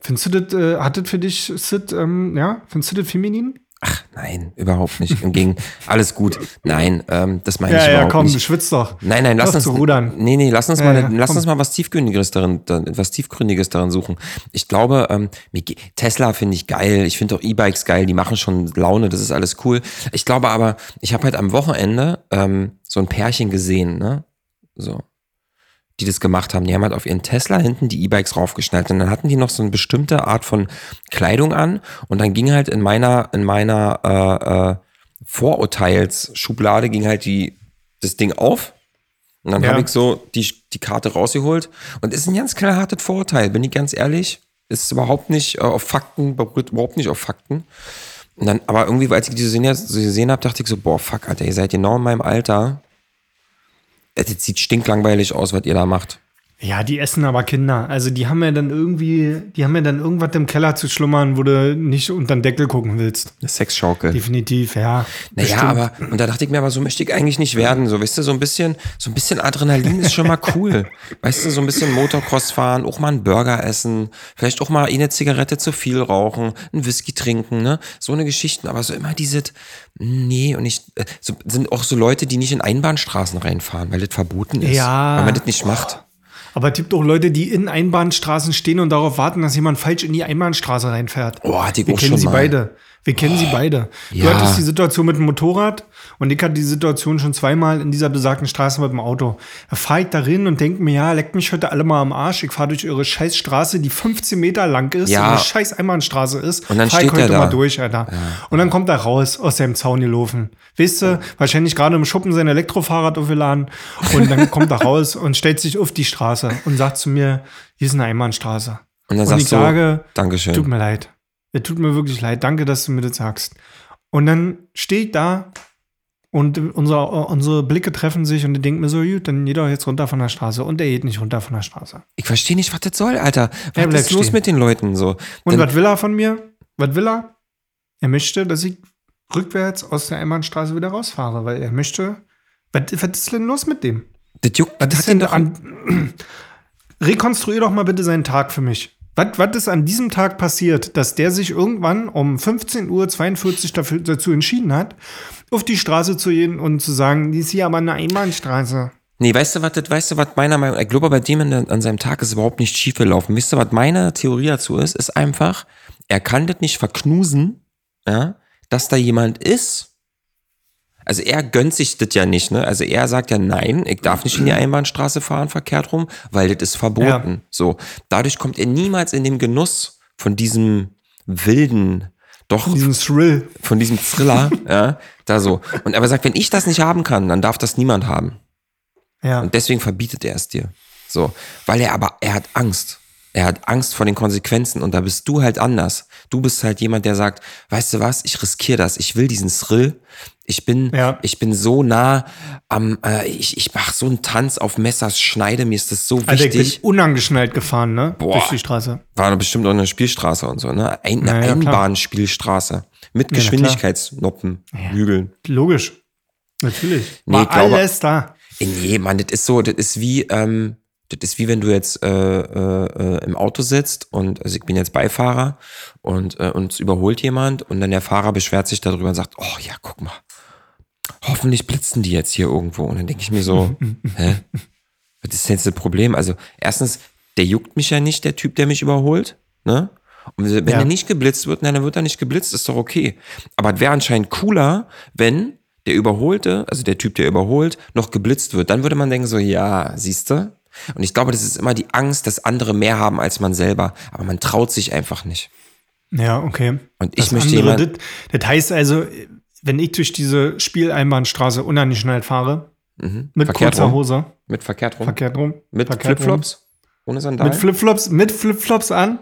Findest du das, äh, hat das für dich, Sid, ähm, ja, findest du das feminin? Ach, nein, überhaupt nicht. Im Gegenteil, alles gut. Nein, ähm, das meine ich Ja, ja, überhaupt komm, nicht. schwitzt doch. Nein, nein, lass uns zu rudern. Nee, nee, lass uns Ja, mal, ja, lass komm. uns mal was tiefgründigeres darin, da- was tiefgründiges darin suchen. Ich glaube, ähm, Tesla finde ich geil. Ich finde auch E-Bikes geil. Die machen schon Laune. Das ist alles cool. Ich glaube aber, ich habe halt am Wochenende ähm, so ein Pärchen gesehen, ne? So, die das gemacht haben. Die haben halt auf ihren Tesla hinten die E-Bikes raufgeschnallt und dann hatten die noch so eine bestimmte Art von Kleidung an und dann ging halt in meiner in meiner äh, äh, Vorurteilsschublade ging halt die das Ding auf und dann Ja. habe ich so die, die Karte rausgeholt und ist ein ganz knallhartes Vorurteil, bin ich ganz ehrlich. Ist überhaupt nicht äh, auf Fakten, beruht überhaupt nicht auf Fakten. Und dann, aber irgendwie, als ich die gesehen, so gesehen habe, dachte ich so, boah, fuck, Alter, ihr seid genau in meinem Alter. Das sieht stinklangweilig aus, was ihr da macht. Ja, die essen aber Kinder. Also die haben ja dann irgendwie, die haben ja dann irgendwas im Keller zu schlummern, wo du nicht unter den Deckel gucken willst. Eine Sexschaukel. Definitiv, ja. Naja, bestimmt. aber, und da dachte ich mir aber, so möchte ich eigentlich nicht werden. So, weißt du, so ein bisschen, so ein bisschen Adrenalin ist schon mal cool. weißt du, so ein bisschen Motocross fahren, auch mal einen Burger essen, vielleicht auch mal eine Zigarette zu viel rauchen, einen Whisky trinken, ne? So eine Geschichten, aber so immer diese, nee, und ich, äh, so, sind auch so Leute, die nicht in Einbahnstraßen reinfahren, weil das verboten ist. Ja. Weil man das nicht macht. Aber es gibt auch Leute, die in Einbahnstraßen stehen und darauf warten, dass jemand falsch in die Einbahnstraße reinfährt. Oh, hatte ich Wir auch kennen schon sie mal. beide. Wir kennen sie beide. Du Ja. hattest die Situation mit dem Motorrad und ich hatte die Situation schon zweimal in dieser besagten Straße mit dem Auto. Da fahre ich darin und denke mir, ja, leckt mich heute alle mal am Arsch. Ich fahre durch eure scheiß Straße, die 15 Meter lang ist Ja. und eine scheiß Einbahnstraße ist. Und dann fahr ich steht der heute da. mal durch, Alter. Und dann kommt er raus aus seinem Zaun gelaufen. Weißt du, wahrscheinlich gerade im Schuppen sein Elektrofahrrad aufgeladen. Und dann kommt er raus und stellt sich auf die Straße und sagt zu mir, hier ist eine Einbahnstraße. Und dann Und ich sagst du, sage, Dankeschön. Tut mir leid. Es tut mir wirklich leid. Danke, dass du mir das sagst. Und dann stehe ich da und unsere, unsere Blicke treffen sich und ich denke mir so, gut, dann geht doch jetzt runter von der Straße. Und er geht nicht runter von der Straße. Ich verstehe nicht, was das soll, Alter. Er Was bleibt ist los stehen. mit den Leuten so? Und was will er von mir? Was will er? Er möchte, dass ich rückwärts aus der Einbahnstraße wieder rausfahre, weil er möchte. Was, was ist denn los mit dem? das juckt, Was ist denn doch an. Rekonstruier doch mal bitte seinen Tag für mich. Was, was ist an diesem Tag passiert, dass der sich irgendwann um 15.42 Uhr dafür, dazu entschieden hat, auf die Straße zu gehen und zu sagen, die ist hier aber eine Einbahnstraße. Nee, weißt du, was, weißt du, was meiner Meinung ich glaube, bei dem an, an seinem Tag ist überhaupt nicht schief gelaufen. Wisst ihr, was meine Theorie dazu ist? Ist einfach, er kann das nicht verknusen, ja, dass da jemand ist. Also er gönnt sich das ja nicht, ne? Also er sagt ja, nein, ich darf nicht in die Einbahnstraße fahren, verkehrt rum, weil das ist verboten. So. Dadurch kommt er niemals in den Genuss von diesem wilden, doch Diesen Thrill. von diesem Thriller, ja, da so. Und aber er sagt, wenn ich das nicht haben kann, dann darf das niemand haben. Ja. Und deswegen verbietet er es dir. So. Weil er aber, er hat Angst. Er hat Angst vor den Konsequenzen und da bist du halt anders. Du bist halt jemand, der sagt, weißt du was, ich riskiere das, ich will diesen Thrill. Ich bin, Ja. ich bin so nah am, äh, ich, ich mache so einen Tanz auf Messers Schneide, mir ist das so Also ich wichtig. bin unangeschnallt gefahren, ne? Boah. Durch die Straße. War doch bestimmt auch eine Spielstraße und so, ne? Ein, eine Ja, ja, klar. Einbahnspielstraße. Mit. Geschwindigkeitsnoppen, Hügeln. Logisch. Natürlich. Nee, War ich glaube- alles da. Nee, Mann, das ist so, das ist wie, ähm, das ist wie wenn du jetzt äh, äh, äh, im Auto sitzt und also ich bin jetzt Beifahrer und äh, uns überholt jemand und dann der Fahrer beschwert sich darüber und sagt, oh ja, guck mal, hoffentlich blitzen die jetzt hier irgendwo. Und dann denke ich mir so, hä? Was ist denn jetzt das Problem? Also erstens, der juckt mich ja nicht, der Typ, der mich überholt, ne? Und wenn Ja. er nicht geblitzt wird, na, dann wird er nicht geblitzt, ist doch okay. Aber es wäre anscheinend cooler, wenn der Überholte, also der Typ, der überholt, noch geblitzt wird. Dann würde man denken so, ja, siehste. Und ich glaube, das ist immer die Angst, dass andere mehr haben als man selber. Aber man traut sich einfach nicht. Ja, okay. Und ich Das möchte andere, jemand- Das, das heißt also, wenn ich durch diese Spieleinbahnstraße unangeschnallt fahre, mit Mhm. Verkehrt kurzer rum. Hose, Mit verkehrt rum. verkehrt rum, Mit Flipflops? Ohne Sandalen? mit Flipflops, mit Flipflops an,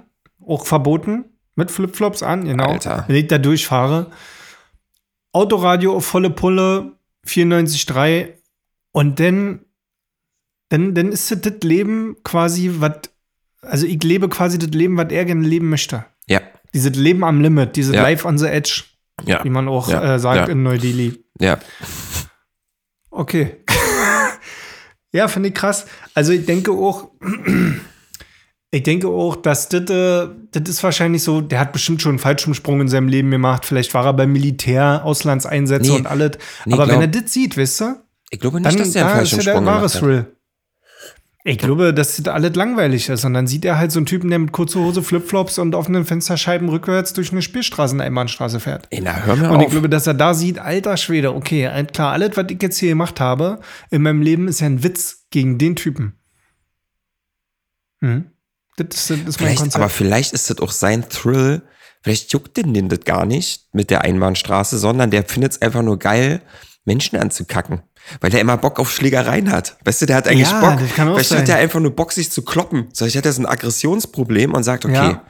auch verboten, mit Flipflops an, genau. Alter. Wenn ich da durchfahre, Autoradio auf volle Pulle, 94,3 und dann, dann, dann ist das das Leben quasi, was, also ich lebe quasi das Leben, was er gerne leben möchte. ja. Dieses Leben am Limit, dieses Ja. Life on the Edge, Ja. wie man auch Ja. äh, sagt in Neu-Delhi. Ja. Okay. ja, finde ich krass. Also ich denke auch, ich denke auch, dass das, äh, das ist wahrscheinlich so, der hat bestimmt schon einen Fallschirmsprung in seinem Leben gemacht. Vielleicht war er beim Militär, Auslandseinsätze Nee. und alles. Nee, Aber wenn er glaub- das sieht, weißt du, Ich glaube nicht, dann dass der einen da ist ja der Fallschirmsprung wahre. Thrill. Ich glaube, dass das alles langweilig ist. Und dann sieht er halt so einen Typen, der mit kurzer Hose, Flipflops und offenen Fensterscheiben rückwärts durch eine Spielstraßeneinbahnstraße fährt. Ey, na, hör mir Und ich auf. glaube, dass er da sieht, alter Schwede, okay, äh, klar, alles, was ich jetzt hier gemacht habe, in meinem Leben ist ja ein Witz gegen den Typen. Hm. Das ist, das ist mein Konzept. aber vielleicht ist das auch sein Thrill. Vielleicht juckt den den das gar nicht mit der Einbahnstraße, sondern der findet es einfach nur geil, Menschen anzukacken. Weil der immer Bock auf Schlägereien hat. Weißt du, der hat eigentlich Ja, Bock. das kann auch Vielleicht sein. hat er einfach nur Bock, sich zu kloppen. Vielleicht hat er so ein Aggressionsproblem und sagt, okay, Ja.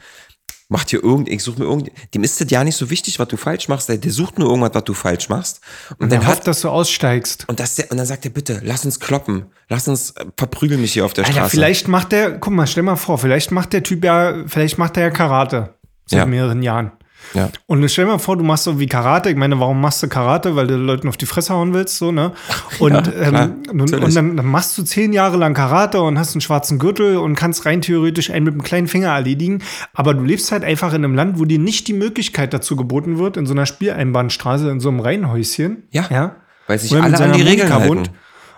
macht hier irgend, ich suche mir irgend, dem ist das ja nicht so wichtig, was du falsch machst. Der, der sucht nur irgendwas, was du falsch machst. Und der dann hofft, hat, dass du aussteigst. und, das, und dann sagt er, bitte, lass uns kloppen. Lass uns, äh, verprügeln mich hier auf der Alter, Straße. vielleicht macht der, guck mal, stell mal vor, vielleicht macht der Typ ja, vielleicht macht er ja Karate seit Ja. mehreren Jahren. Ja. Und stell mal vor, du machst so wie Karate. Ich meine, warum machst du Karate? Weil du Leuten auf die Fresse hauen willst, so, ne? Und, Ja, klar, ähm, und, und dann, dann machst du zehn Jahre lang Karate und hast einen schwarzen Gürtel und kannst rein theoretisch einen mit einem kleinen Finger erledigen. Aber du lebst halt einfach in einem Land, wo dir nicht die Möglichkeit dazu geboten wird, in so einer Spieleinbahnstraße, in so einem Reihenhäuschen. Ja. ja Weil sich alle an die Regeln halten.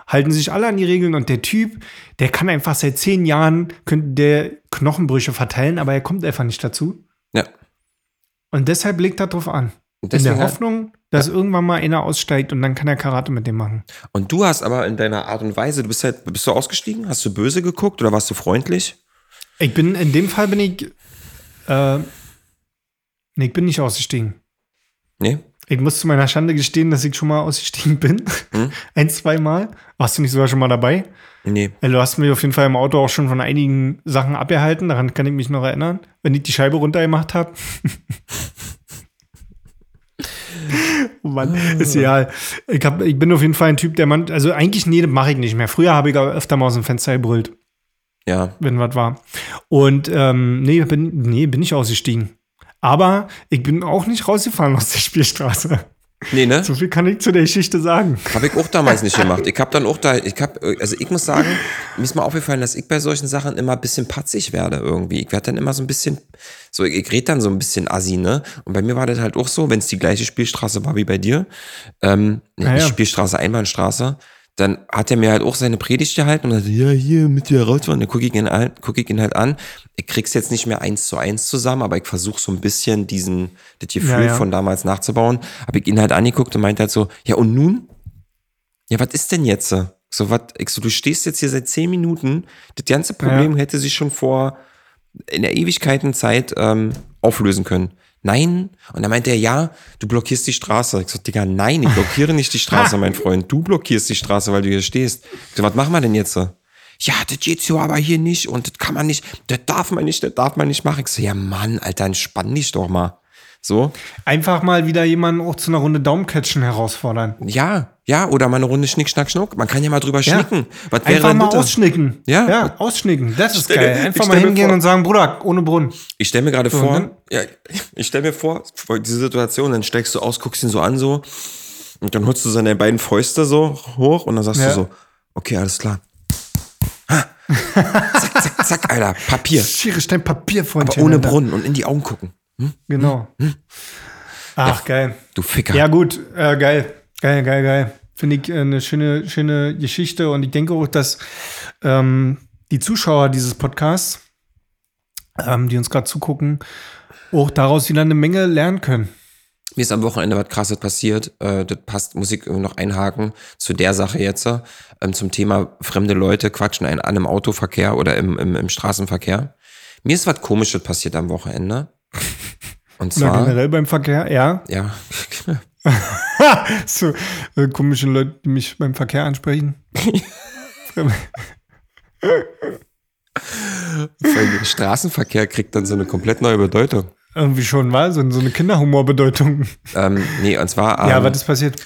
halten sich alle an die Regeln und der Typ, der kann einfach seit zehn Jahren, könnte der Knochenbrüche verteilen, aber er kommt einfach nicht dazu. Ja. Und deshalb legt er drauf an. In der Hoffnung, dass irgendwann mal einer aussteigt und dann kann er Karate mit dem machen. Und du hast aber in deiner Art und Weise, du bist halt, bist du ausgestiegen? Hast du böse geguckt oder warst du freundlich? Ich bin, in dem Fall bin ich, äh, nee, ich bin nicht ausgestiegen. Nee? Ich muss zu meiner Schande gestehen, dass ich schon mal ausgestiegen bin. Hm? Ein, zwei Mal. Warst du nicht sogar schon mal dabei? Nee. Du hast mich auf jeden Fall im Auto auch schon von einigen Sachen abgehalten. Daran kann ich mich noch erinnern, wenn ich die Scheibe runtergemacht habe. oh Mann, ist egal. Ich, hab, ich bin auf jeden Fall ein Typ, der man, also eigentlich, nee, das mache ich nicht mehr. Früher habe ich aber öfter mal aus dem Fenster gebrüllt, Ja. wenn was war. Und ähm, nee, bin, nee, bin ich ausgestiegen. Aber ich bin auch nicht rausgefahren aus der Spielstraße. Nee, ne? So viel kann ich zu der Geschichte sagen. Habe ich auch damals nicht gemacht. Ich habe dann auch da, ich habe, also ich muss sagen, mir ist mal aufgefallen, dass ich bei solchen Sachen immer ein bisschen patzig werde irgendwie. Ich werde dann immer so ein bisschen, so ich, ich rede dann so ein bisschen assi, ne? Und bei mir war das halt auch so, wenn es die gleiche Spielstraße war wie bei dir, ähm, Ah, nicht ja. Spielstraße, Einbahnstraße, dann hat er mir halt auch seine Predigt gehalten und sagte, ja, hier, mit dir rausfahren. Dann gucke ich, ihn an- guck ich ihn halt an. Ich krieg's jetzt nicht mehr eins zu eins zusammen, aber ich versuche so ein bisschen diesen, das Gefühl Ja, ja. von damals nachzubauen. Habe ich ihn halt angeguckt und meinte halt so, ja, und nun? Ja, was ist denn jetzt? So, was, ich so, du stehst jetzt hier seit zehn Minuten. Das ganze Problem hätte sich schon vor in der Ewigkeitenzeit ähm, auflösen können. Nein. Und dann meinte er, ja, du blockierst die Straße. Ich so, Digga, nein, ich blockiere nicht die Straße, mein Freund. Du blockierst die Straße, weil du hier stehst. Ich so, was machen wir denn jetzt? Ja, das geht so aber hier nicht und das kann man nicht, das darf man nicht, das darf man nicht machen. Ich so, ja Mann, Alter, entspann dich doch mal. So, Einfach mal wieder jemanden auch zu einer Runde Daumencatchen herausfordern. ja, ja, oder mal eine Runde Schnick, Schnack, Schnuck. Man kann ja mal drüber schnicken. Was wäre Einfach mal bitte? ausschnicken. Ja. ja, ausschnicken. Das ist stell mir- geil. Einfach mal hingehen und sagen, Bruder, ohne Brunnen. Ich stelle mir gerade vor, dann- ja, ich stelle mir vor, diese Situation, dann steigst du aus, guckst ihn so an so und dann holst du seine beiden Fäuste so hoch und dann sagst Ja. du so, okay, alles klar. Ha. zack, zack, zack, Alter, Papier. Schiere Stein Papier von Aber ohne Brunnen und in die Augen gucken. Genau. Ach, geil. Du Ficker. Ja, gut, äh, geil. Geil, geil, geil. Finde ich äh, eine schöne, schöne Geschichte und ich denke auch, dass ähm, die Zuschauer dieses Podcasts, ähm, die uns gerade zugucken, auch daraus wieder eine Menge lernen können. Mir ist am Wochenende was krasses passiert. Äh, das passt, muss ich noch einhaken zu der Sache jetzt. Ähm, zum Thema fremde Leute quatschen einen an im Autoverkehr oder im, im, im Straßenverkehr. Mir ist was Komisches passiert am Wochenende. Und Oder zwar, generell beim Verkehr, ja. ja, so äh, komische Leute, die mich beim Verkehr ansprechen. Straßenverkehr kriegt dann so eine komplett neue Bedeutung. Irgendwie schon, war so, so eine Kinderhumorbedeutung. Ähm, nee, und zwar, ähm, ja, was ist passiert?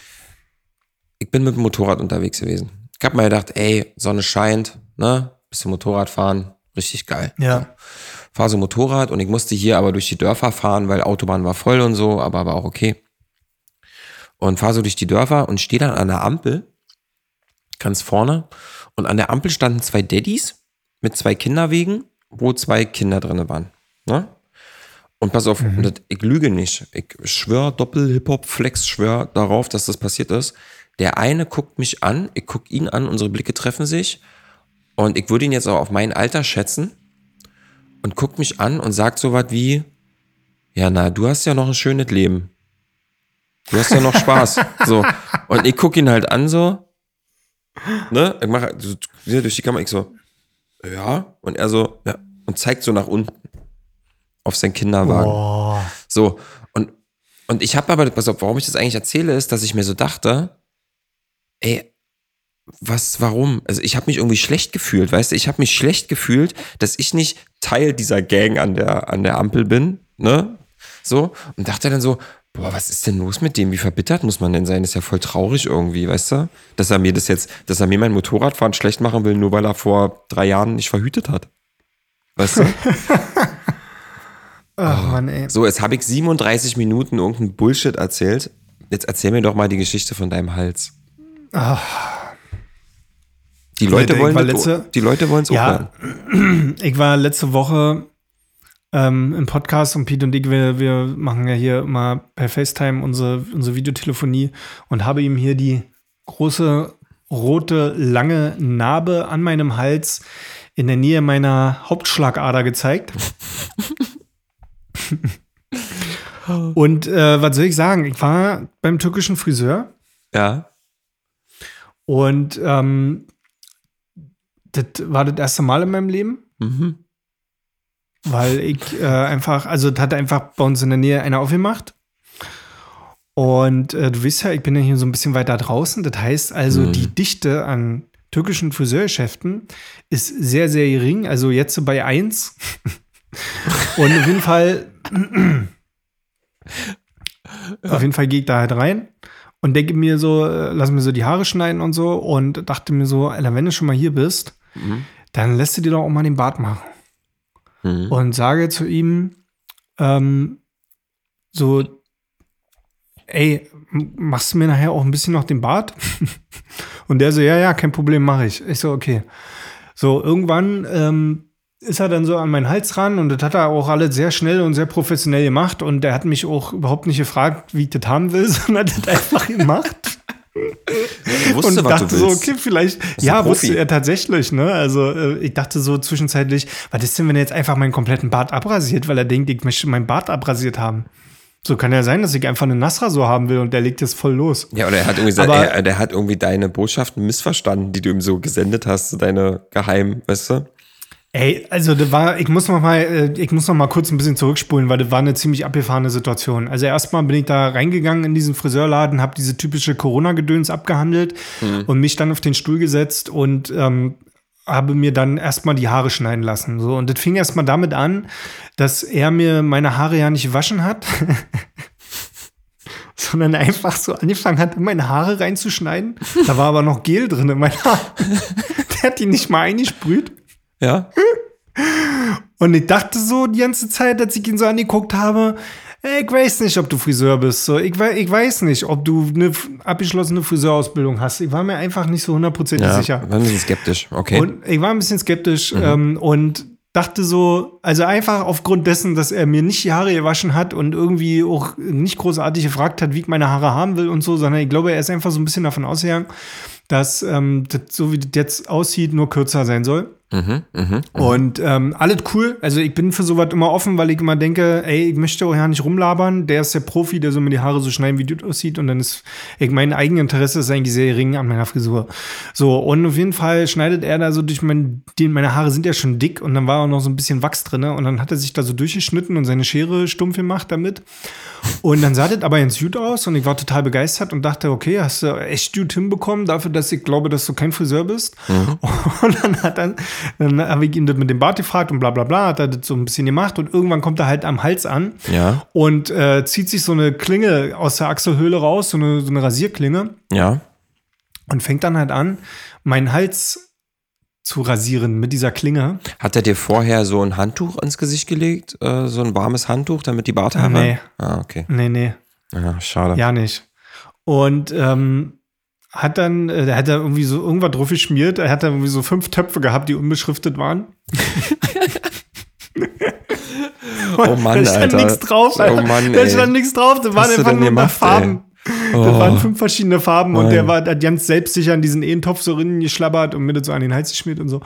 ich bin mit dem Motorrad unterwegs gewesen. Ich habe mir gedacht, ey, Sonne scheint, ne? Bisschen Motorrad fahren, richtig geil. Ja. Fahre so Motorrad und ich musste hier aber durch die Dörfer fahren, weil Autobahn war voll und so, aber war auch okay. Und fahre so durch die Dörfer und stehe dann an der Ampel, ganz vorne. Und an der Ampel standen zwei Daddys mit zwei Kinderwegen, wo zwei Kinder drin waren. Ne? Und pass auf, mhm. ich lüge nicht. Ich schwör Doppel-Hip-Hop-Flex, schwör darauf, dass das passiert ist. Der eine guckt mich an, ich guck ihn an, unsere Blicke treffen sich. Und ich würde ihn jetzt auch auf mein Alter schätzen und guckt mich an und sagt so was wie, ja, na, du hast ja noch ein schönes Leben. Du hast ja noch Spaß. so. Und ich gucke ihn halt an so, ne, ich mache so, durch die Kamera, ich so, ja, und er so, ja, und zeigt so nach unten auf sein Kinderwagen. Oh. So, und, und ich habe aber, pass auf, warum ich das eigentlich erzähle, ist, dass ich mir so dachte, ey, was, warum? Also ich habe mich irgendwie schlecht gefühlt, weißt du? Ich habe mich schlecht gefühlt, dass ich nicht Teil dieser Gang an der, an der Ampel bin, ne? So, und dachte dann so, boah, was ist denn los mit dem? Wie verbittert muss man denn sein? Das ist ja voll traurig irgendwie, weißt du? Dass er mir das jetzt, dass er mir mein Motorradfahren schlecht machen will, nur weil er vor drei Jahren nicht verhütet hat. Weißt du? Ach, oh. Mann, ey. So, jetzt habe ich 37 Minuten irgendeinen Bullshit erzählt. Jetzt erzähl mir doch mal die Geschichte von deinem Hals. Ach. Die Leute, wollen letzte, die Leute wollen es auch ja, hören. Ich war letzte Woche ähm, im Podcast und Pete und ich, wir, wir machen ja hier immer per FaceTime unsere, unsere Videotelefonie und habe ihm hier die große rote lange Narbe an meinem Hals in der Nähe meiner Hauptschlagader gezeigt. und äh, was soll ich sagen? Ich war beim türkischen Friseur. Ja. Und ähm, das war das erste Mal in meinem Leben. Mhm. Weil ich äh, einfach, also das hat einfach bei uns in der Nähe einer aufgemacht. Und äh, du weißt ja, ich bin ja hier so ein bisschen weiter draußen. Das heißt also, mhm. die Dichte an türkischen Friseurgeschäften ist sehr, sehr gering. Also jetzt so bei 1. Und auf jeden Fall, auf jeden Fall gehe ich da halt rein und denke mir so, äh, lass mir so die Haare schneiden und so und dachte mir so, Alter, wenn du schon mal hier bist, mhm. dann lässt du dir doch auch mal den Bart machen. Mhm. Und sage zu ihm, ähm, so, ey, machst du mir nachher auch ein bisschen noch den Bart? und der so, ja, ja, kein Problem, mache ich. Ich so, okay. So, irgendwann ähm, ist er dann so an meinen Hals ran und das hat er auch alles sehr schnell und sehr professionell gemacht und der hat mich auch überhaupt nicht gefragt, wie ich das haben will, sondern hat das einfach gemacht. Ja, wusste, und dachte so, okay, vielleicht, ja, wusste er tatsächlich, ne? Also äh, ich dachte so zwischenzeitlich, was ist denn, wenn er jetzt einfach meinen kompletten Bart abrasiert, weil er denkt, ich möchte meinen Bart abrasiert haben. So kann ja sein, dass ich einfach eine Nasra-So haben will und der legt jetzt voll los. Ja, oder er hat irgendwie, Aber, er, der hat irgendwie deine Botschaften missverstanden, die du ihm so gesendet hast, deine geheimen, weißt du? Ey, also das war, ich muss noch mal, äh, ich muss noch mal kurz ein bisschen zurückspulen, weil das war eine ziemlich abgefahrene Situation. Also erstmal bin ich da reingegangen in diesen Friseurladen, habe diese typische Corona-Gedöns abgehandelt mhm. und mich dann auf den Stuhl gesetzt und ähm, habe mir dann erstmal die Haare schneiden lassen. So und das fing erstmal damit an, dass er mir meine Haare ja nicht gewaschen hat. sondern einfach so angefangen hat, in meine Haare reinzuschneiden. Da war aber noch Gel drin in meinen Haaren. Der hat die nicht mal eingesprüht. Ja. Und ich dachte so die ganze Zeit, als ich ihn so angeguckt habe, ich weiß nicht, ob du Friseur bist. So, ich, ich weiß nicht, ob du eine abgeschlossene Friseurausbildung hast. Ich war mir einfach nicht so hundertprozentig ja, sicher. War ein bisschen skeptisch, okay. Und ich war ein bisschen skeptisch mhm. ähm, und dachte so, also einfach aufgrund dessen, dass er mir nicht die Haare gewaschen hat und irgendwie auch nicht großartig gefragt hat, wie ich meine Haare haben will und so, sondern ich glaube, er ist einfach so ein bisschen davon ausgegangen, dass ähm, das, so wie das jetzt aussieht, nur kürzer sein soll. Mhm, mh, mh. Und ähm, alles cool. Also ich bin für sowas immer offen, weil ich immer denke, ey, ich möchte auch ja nicht rumlabern. Der ist der Profi, der so mir die Haare so schneiden, wie das aussieht. Und dann ist, ich, mein Eigeninteresse ist eigentlich sehr gering an meiner Frisur. So, und auf jeden Fall schneidet er da so durch mein, die, meine Haare sind ja schon dick und dann war auch noch so ein bisschen Wachs drin. Und dann hat er sich da so durchgeschnitten und seine Schere stumpf gemacht damit. Und dann sah das aber ganz gut aus und ich war total begeistert und dachte, okay, hast du echt gut hinbekommen dafür, dass ich glaube, dass du kein Friseur bist. Mhm. Und dann hat dann, dann habe ich ihn das mit dem Bart gefragt und bla bla bla, hat er das so ein bisschen gemacht und irgendwann kommt er halt am Hals an ja. und äh, zieht sich so eine Klinge aus der Achselhöhle raus, so eine, so eine Rasierklinge. Ja. Und fängt dann halt an, meinen Hals zu rasieren mit dieser Klinge. Hat er dir vorher so ein Handtuch ins Gesicht gelegt? Äh, so ein warmes Handtuch, damit die Barthaare? Nee. Ah, okay. Nee, nee. Ja, schade. Ja, nicht. Und ähm, hat dann, äh, der hat da irgendwie so irgendwas drauf geschmiert. Er hat da irgendwie so fünf Töpfe gehabt, die unbeschriftet waren. Oh Mann, da stand nichts drauf. Oh Alter. Mann, da stand nichts drauf. Da waren einfach nur gemacht, Farben. Oh. waren fünf verschiedene Farben und Mann. der war ganz selbstsicher in diesen Ehentopf so rinnen geschlabbert und mir das so an den Hals geschmiert und so.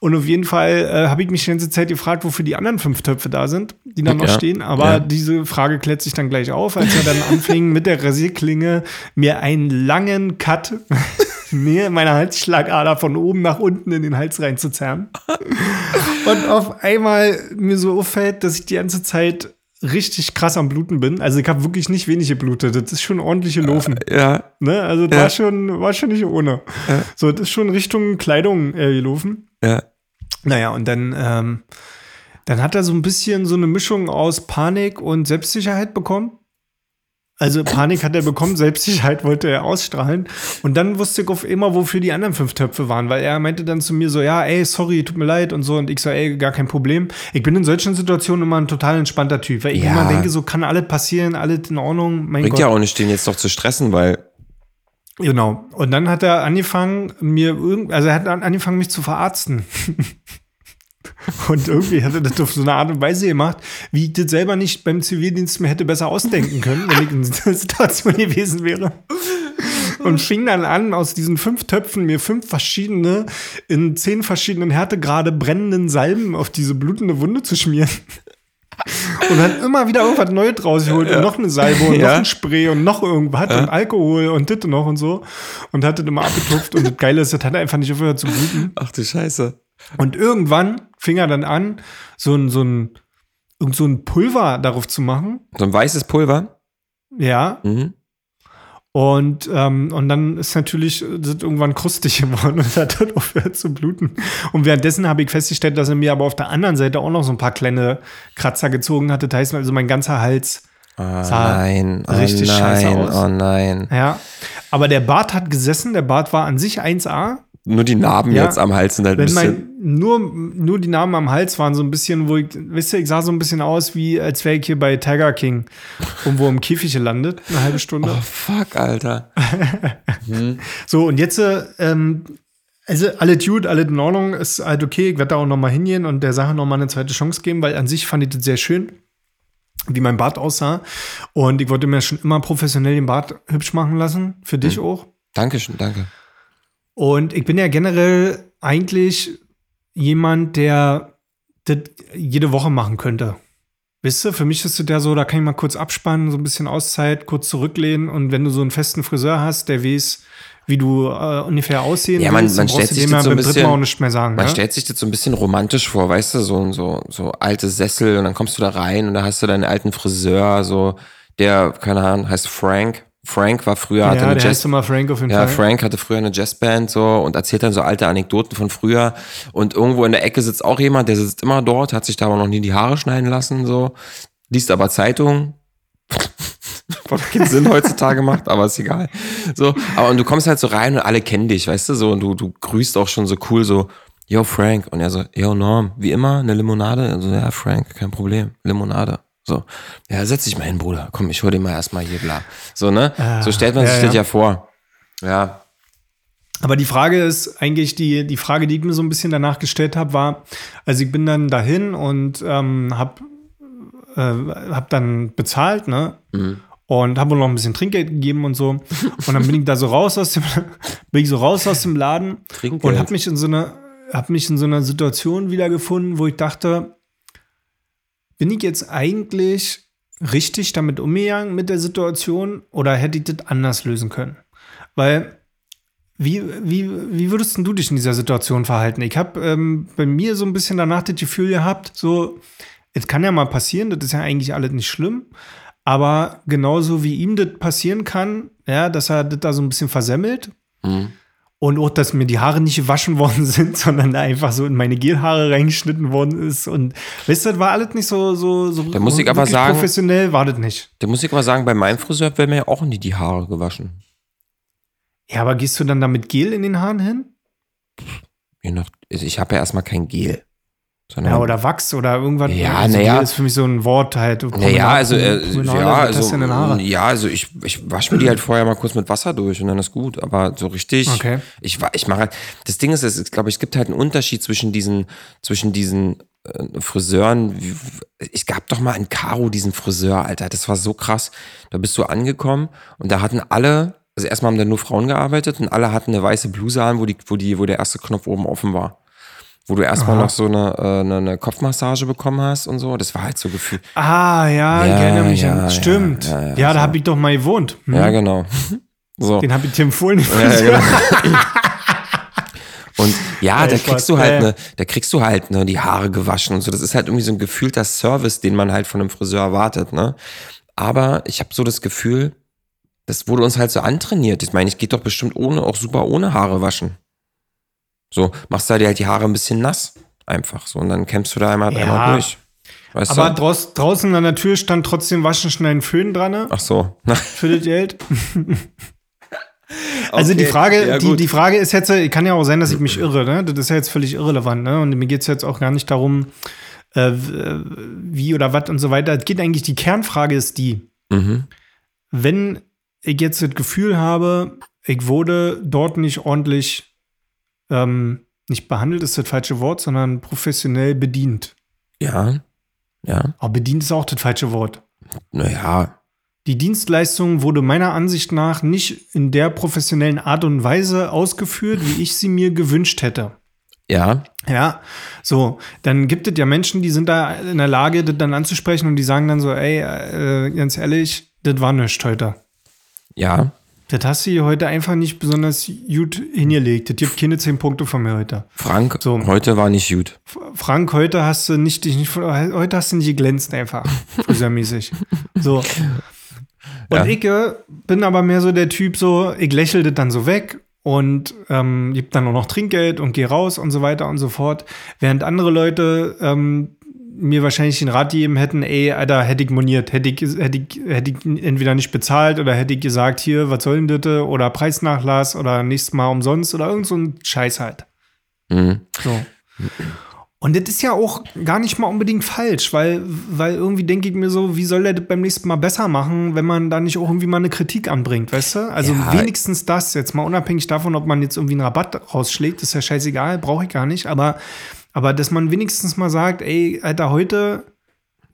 Und auf jeden Fall äh, habe ich mich die ganze Zeit gefragt, wofür die anderen fünf Töpfe da sind, die da noch Ja. stehen. Aber Ja. diese Frage klärt sich dann gleich auf, als er dann anfing mit der Rasierklinge mir einen langen Cut mir meiner Halsschlagader von oben nach unten in den Hals reinzuzerren. Und auf einmal mir so auffällt, dass ich die ganze Zeit richtig krass am Bluten bin. Also ich habe wirklich nicht wenig geblutet. Das ist schon ordentliche Laufen. Ja, Ne? Also das Ja. war schon, war schon nicht ohne. So, das ist schon Richtung Kleidung äh, gelaufen. ja. Naja, und dann, ähm, dann hat er so ein bisschen so eine Mischung aus Panik und Selbstsicherheit bekommen. Also Panik hat er bekommen, Selbstsicherheit wollte er ausstrahlen. Und dann wusste ich auf immer, wofür die anderen fünf Töpfe waren, weil er meinte dann zu mir so, ja, ey, sorry, tut mir leid und so. Und ich so, ey, gar kein Problem. Ich bin in solchen Situationen immer ein total entspannter Typ, weil ich Ja. immer denke, so kann alles passieren, alles in Ordnung. Mein Bringt Gott. ja auch nicht, den jetzt doch zu stressen, weil Genau. Und dann hat er angefangen, mir irgend, also er hat an- angefangen, mich zu verarzten. und irgendwie hat er das auf so eine Art und Weise gemacht, wie ich das selber nicht beim Zivildienst mir hätte besser ausdenken können, wenn ich in dieser Situation gewesen wäre. Und fing dann an, aus diesen fünf Töpfen mir fünf verschiedene, in zehn verschiedenen Härtegrade brennenden Salben auf diese blutende Wunde zu schmieren. Und hat immer wieder irgendwas Neues rausgeholt und noch eine Salbe und noch Ja. ein Spray und noch irgendwas und Alkohol und das noch und so. Und hat das immer abgetupft und das Geile ist, das hat einfach nicht aufgehört zu bluten. ach du Scheiße. Und irgendwann fing er dann an, so ein, so ein, irgend so ein Pulver darauf zu machen. So ein weißes Pulver. Ja. Mhm. Und, ähm, und dann ist natürlich das irgendwann krustig geworden und hat dann aufgehört zu bluten. Und währenddessen habe ich festgestellt, dass er mir aber auf der anderen Seite auch noch so ein paar kleine Kratzer gezogen hatte. Das heißt, also mein ganzer Hals. Oh Sah nein, oh richtig scheiße nein, aus. oh nein. Ja. Aber der Bart hat gesessen. Der Bart war an sich 1A. Nur die Narben Ja. jetzt am Hals sind halt ein bisschen. mein, nur, nur die Namen am Hals waren so ein bisschen, wo ich, wisst ihr, ich sah so ein bisschen aus, wie als wäre ich hier bei Tiger King irgendwo im Käfig gelandet, eine halbe Stunde. Oh fuck, Alter. So, und jetzt, äh, ähm, also alle Dude, alle in Ordnung, ist halt okay, ich werde da auch noch mal hingehen und der Sache noch mal eine zweite Chance geben, weil an sich fand ich das sehr schön, wie mein Bart aussah. Und ich wollte mir schon immer professionell den Bart hübsch machen lassen, für dich auch. Dankeschön, danke. Und ich bin ja generell eigentlich jemand, der das jede Woche machen könnte. Wisst ihr, für mich ist es ja so, da kann ich mal kurz abspannen, so ein bisschen Auszeit, kurz zurücklehnen und wenn du so einen festen Friseur hast, der weiß, wie du äh, ungefähr aussehen Ja, man- willst, man stellt du sich das so ein beim dritten bisschen- auch nicht mehr sagen. Man ne? stellt sich das so ein bisschen romantisch vor, weißt du, so, so, so alte Sessel und dann kommst du da rein und da hast du deinen alten Friseur, so, der, keine Ahnung, heißt Frank. Frank war früher, hatte ja, eine der Jazz, heißt immer Frank auf jeden Ja, Fall. Frank hatte früher eine Jazzband so und erzählt dann so alte Anekdoten von früher. Und irgendwo in der Ecke sitzt auch jemand, der sitzt immer dort, hat sich da aber noch nie die Haare schneiden lassen, so, liest aber Zeitung. Was keinen Sinn heutzutage macht, aber ist egal. So, aber und du kommst halt so rein und alle kennen dich, weißt du, so, und du, du grüßt auch schon so cool, so, yo, Frank. Und er so, yo, Norm, wie immer, eine Limonade? Also, ja, Frank, kein Problem, Limonade. So, ja, setz dich mal hin, Bruder. Komm, ich hol dir mal erstmal hier, bla. So, ne? so stellt man ja, sich das ja. vor. Ja, Aber die Frage ist eigentlich die, die Frage, die ich mir so ein bisschen danach gestellt habe, war, also ich bin dann dahin und ähm, hab, äh, hab dann bezahlt, ne? Und habe noch ein bisschen Trinkgeld gegeben und so. Und dann bin ich da so raus aus dem, bin ich so raus aus dem Laden Trinkgeld. und habe mich in so einer, hab mich in so einer Situation wiedergefunden, wo ich dachte, bin ich jetzt eigentlich richtig damit umgegangen mit der Situation oder hätte ich das anders lösen können? Weil wie, wie, wie würdest du dich in dieser Situation verhalten? Ich habe ähm, bei mir so ein bisschen danach das Gefühl gehabt, so, es kann ja mal passieren, das ist ja eigentlich alles nicht schlimm, aber genauso wie ihm das passieren kann, ja, dass er das da so ein bisschen versemmelt Mhm. Und auch, dass mir die Haare nicht gewaschen worden sind, sondern einfach so in meine Gelhaare reingeschnitten worden ist und weißt du, das war alles nicht so, so, so Da muss ich aber sagen- professionell war das nicht. Da muss ich aber sagen, bei meinem Friseur werden mir ja auch nie die Haare gewaschen. Ja, aber gehst du dann da mit Gel in den Haaren hin? je nach, also ich habe ja erstmal kein Gel. Sondern, Ja, oder Wachs oder irgendwas. Ja, also naja. Ist für mich so ein Wort halt. naja, also, äh, ja, also, ja, also ich, ich wasche mir die halt vorher mal kurz mit Wasser durch und dann ist gut. Aber so richtig, Okay. ich, ich mache halt, das Ding ist, es ist, glaube ich, es gibt halt einen Unterschied zwischen diesen, zwischen diesen äh, Friseuren. Es gab doch mal in Karo diesen Friseur, Alter, das war so krass. Da bist du angekommen und da hatten alle, also erstmal haben da nur Frauen gearbeitet und alle hatten eine weiße Bluse an, wo die, wo die, wo der erste Knopf oben offen war. Wo du erstmal Aha. noch so eine, äh, eine, eine Kopfmassage bekommen hast und so. Das war halt so gefühlt. Ah, ja, ich Ja, erinnere mich ja, an. ja, Stimmt. ja, Ja, ja, da habe ich doch mal gewohnt. Hm. Ja, genau. So. Den habe ich dir empfohlen. Genau. Und ja, da kriegst du halt ne, da kriegst du halt ne, die Haare gewaschen und so. Das ist halt irgendwie so ein gefühlter Service, den man halt von einem Friseur erwartet, ne? Aber ich habe so das Gefühl, das wurde uns halt so antrainiert. Ich meine, ich geht doch bestimmt ohne, auch super ohne Haare waschen. So, machst du dir halt die Haare ein bisschen nass. Einfach so. Und dann kämpfst du da einmal, Ja. einmal durch. Weißt Aber du? draus, draußen an der Tür stand trotzdem Waschen, Schneiden, Föhn dran ne? Ach so. für das Geld. Also die Okay, Frage, ja, die, die Frage ist jetzt, äh, kann ja auch sein, dass ich mich irre, ne? Das ist ja jetzt völlig irrelevant, ne? Und mir geht es jetzt auch gar nicht darum, äh, w- wie oder was und so weiter. Es geht eigentlich, die Kernfrage ist die, Mhm. wenn ich jetzt das Gefühl habe, ich wurde dort nicht ordentlich, ähm, nicht behandelt ist das falsche Wort, sondern professionell bedient. Ja. Ja. Aber bedient ist auch das falsche Wort. Naja. Die Dienstleistung wurde meiner Ansicht nach nicht in der professionellen Art und Weise ausgeführt, wie ich sie mir gewünscht hätte. Ja. Ja, so, dann gibt es ja Menschen, die sind da in der Lage, das dann anzusprechen und die sagen dann so, ey, äh, ganz ehrlich, das war nichts heute. Ja. Das hast du hier heute einfach nicht besonders gut hingelegt. Das gibt keine zehn Punkte von mir heute. Frank, So. heute war nicht gut. Frank, heute hast du nicht, dich nicht heute hast du nicht geglänzt einfach, friseurmäßig. So. Und Ja. ich äh, bin aber mehr so der Typ, so, ich lächel das dann so weg und ähm, gebe dann auch noch Trinkgeld und gehe raus und so weiter und so fort. Während andere Leute ähm, mir wahrscheinlich den Rat gegeben hätten, ey, Alter, hätte ich moniert, hätte ich, hätte ich, hätte ich entweder nicht bezahlt oder hätte ich gesagt, hier, was soll denn das? Oder Preisnachlass oder nächstes Mal umsonst oder irgend so ein Scheiß halt. Mhm. So. Und das ist ja auch gar nicht mal unbedingt falsch, weil, weil irgendwie denke ich mir so, wie soll der das beim nächsten Mal besser machen, wenn man da nicht auch irgendwie mal eine Kritik anbringt, weißt du? Also Ja. wenigstens das, jetzt mal unabhängig davon, ob man jetzt irgendwie einen Rabatt rausschlägt, ist ja scheißegal, brauche ich gar nicht, aber, aber dass man wenigstens mal sagt, ey, Alter, heute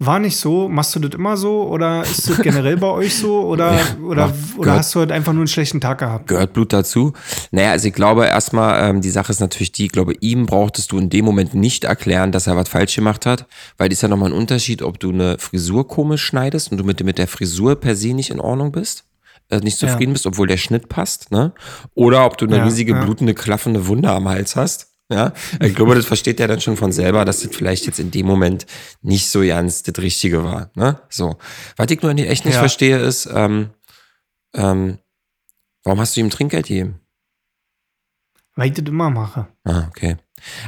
war nicht so, machst du das immer so oder ist das generell bei euch so oder, Ja, oder, ja, oder gehört- hast du halt einfach nur einen schlechten Tag gehabt? Gehört Blut dazu? Naja, also ich glaube erstmal, ähm, die Sache ist natürlich die, ich glaube, ihm brauchtest du in dem Moment nicht erklären, dass er was falsch gemacht hat, weil das ist ja nochmal ein Unterschied, ob du eine Frisur komisch schneidest und du mit, mit der Frisur per se nicht in Ordnung bist, äh, nicht Ja. zufrieden bist, obwohl der Schnitt passt, ne? Oder ob du eine Ja, riesige ja. blutende, klaffende Wunde am Hals hast. Ja, ich glaube, das versteht er dann schon von selber, dass das vielleicht jetzt in dem Moment nicht so ganz das Richtige war. Ne? So. Was ich nur echt nicht Ja. verstehe, ist, ähm, ähm, warum hast du ihm Trinkgeld gegeben? Weil ich das immer mache. Ah, okay.